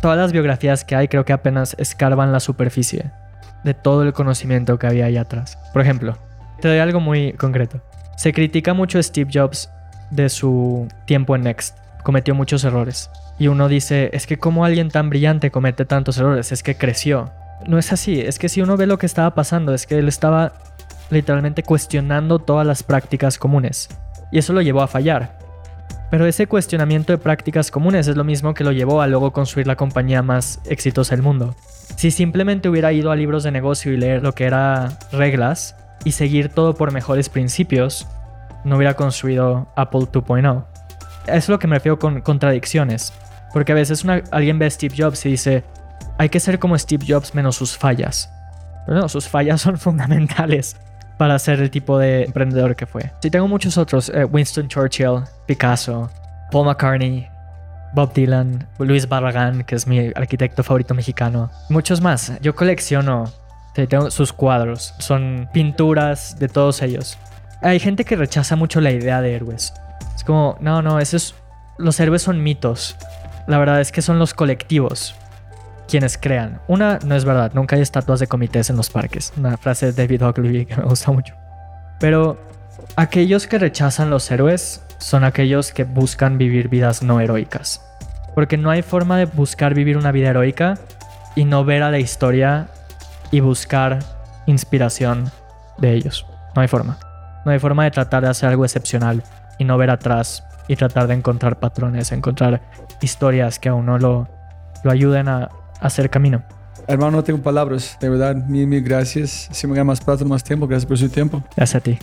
todas las biografías que hay, creo que apenas escarban la superficie de todo el conocimiento que había ahí atrás. Por ejemplo, te doy algo muy concreto. Se critica mucho a Steve Jobs de su tiempo en Next. Cometió muchos errores. Y uno dice, es que como alguien tan brillante comete tantos errores, es que creció. No es así, es que si uno ve lo que estaba pasando, es que él estaba literalmente cuestionando todas las prácticas comunes. Y eso lo llevó a fallar. Pero ese cuestionamiento de prácticas comunes es lo mismo que lo llevó a luego construir la compañía más exitosa del mundo. Si simplemente hubiera ido a libros de negocio y leer lo que era reglas y seguir todo por mejores principios, no hubiera construido Apple 2.0. Eso es lo que me refiero con contradicciones. Porque a veces alguien ve a Steve Jobs y dice, hay que ser como Steve Jobs menos sus fallas. Pero no, sus fallas son fundamentales para ser el tipo de emprendedor que fue. Sí, tengo muchos otros. Eh, Winston Churchill, Picasso, Paul McCartney, Bob Dylan, Luis Barragán, que es mi arquitecto favorito mexicano. Muchos más. Yo colecciono tengo sus cuadros. Son pinturas de todos ellos. Hay gente que rechaza mucho la idea de héroes. Es como, no, no, esos, los héroes son mitos. La verdad es que son los colectivos quienes crean. Una, no es verdad, nunca hay estatuas de comités en los parques. Una frase de David Ogilvy que me gusta mucho. Pero aquellos que rechazan los héroes son aquellos que buscan vivir vidas no heroicas. Porque no hay forma de buscar vivir una vida heroica y no ver a la historia y buscar inspiración de ellos. No hay forma. No hay forma de tratar de hacer algo excepcional y no ver atrás y tratar de encontrar patrones, encontrar historias que a uno lo, lo ayuden a, hacer camino. Hermano, no tengo palabras. De verdad, mil, mil gracias. Si me gana más plata, más tiempo, gracias por su tiempo. Gracias a ti.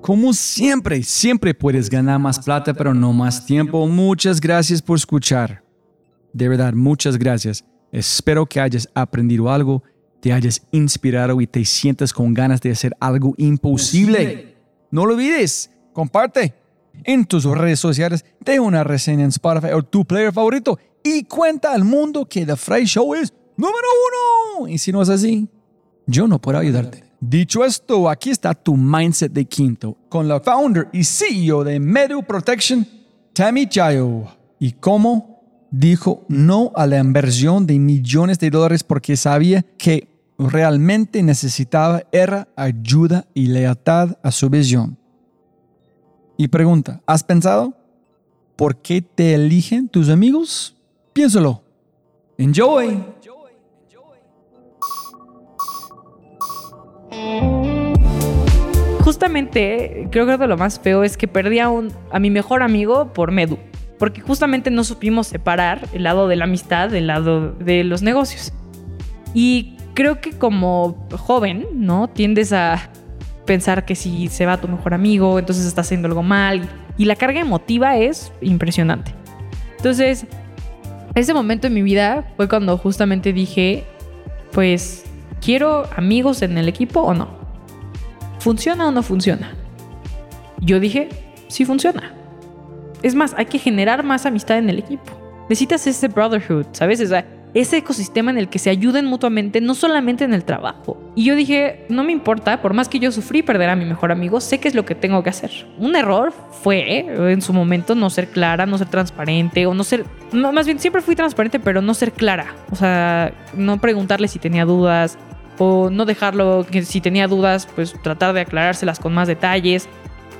Como siempre, siempre puedes ganar más plata, pero no más tiempo. Muchas gracias por escuchar. De verdad, muchas gracias. Espero que hayas aprendido algo, te hayas inspirado y te sientas con ganas de hacer algo imposible. No lo olvides, comparte en tus redes sociales, de una reseña en Spotify o tu player favorito y cuenta al mundo que The Fry Show es número uno. Y si no es así, yo no puedo ayudarte. Dicho esto, aquí está tu mindset de quinto con la founder y CEO de Medu Protection, Tammy Chayo. Y cómo dijo no a la inversión de millones de dólares porque sabía que realmente necesitaba era ayuda y lealtad a su visión. Y pregunta, ¿has pensado por qué te eligen tus amigos? Piénsalo. Enjoy. Justamente, creo que lo más feo es que perdí a, un, a mi mejor amigo por Medu. Porque justamente no supimos separar el lado de la amistad del lado de los negocios. Y creo que como joven, ¿no? Tiendes a pensar que si se va tu mejor amigo, entonces está haciendo algo mal. Y la carga emotiva es impresionante. Entonces, ese momento en mi vida fue cuando justamente dije, pues, ¿quiero amigos en el equipo o no? ¿Funciona o no funciona? Yo dije, sí funciona. Es más, hay que generar más amistad en el equipo. Necesitas ese brotherhood, ¿sabes? O sea, ese ecosistema en el que se ayuden mutuamente, no solamente en el trabajo. Y yo dije, no me importa, por más que yo sufrí perder a mi mejor amigo, sé qué es lo que tengo que hacer. Un error fue ¿eh? en su momento no ser clara, no ser transparente o no ser, más bien siempre fui transparente, pero no ser clara. O sea, no preguntarle si tenía dudas o no dejarlo que si tenía dudas, pues tratar de aclarárselas con más detalles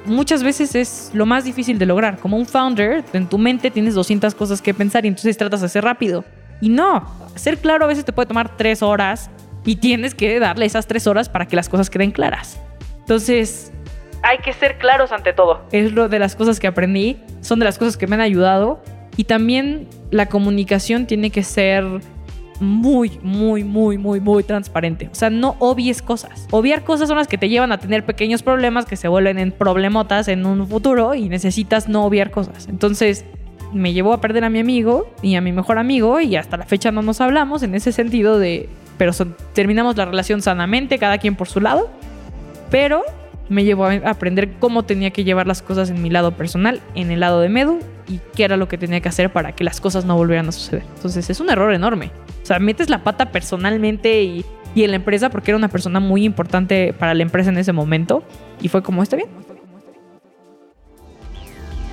muchas veces es lo más difícil de lograr. Como un founder, en tu mente tienes 200 cosas que pensar y entonces tratas de hacer rápido. Y no, ser claro a veces te puede tomar tres horas y tienes que darle esas tres horas para que las cosas queden claras. Entonces, hay que ser claros ante todo. Es lo de las cosas que aprendí, son de las cosas que me han ayudado. Y también la comunicación tiene que ser muy, muy, muy, muy, muy transparente. O sea, no obvies cosas. Obviar cosas son las que te llevan a tener pequeños problemas que se vuelven en problemotas en un futuro y necesitas no obviar cosas. Entonces, me llevó a perder a mi amigo y a mi mejor amigo y hasta la fecha no nos hablamos en ese sentido de, pero terminamos la relación sanamente, cada quien por su lado, pero me llevó a aprender cómo tenía que llevar las cosas en mi lado personal, en el lado de Medu y qué era lo que tenía que hacer para que las cosas no volvieran a suceder. Entonces es un error enorme. O sea, metes la pata personalmente y, y en la empresa porque era una persona muy importante para la empresa en ese momento y fue como, está bien.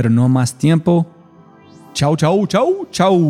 pero no más tiempo. Chau, chau, chau, chau.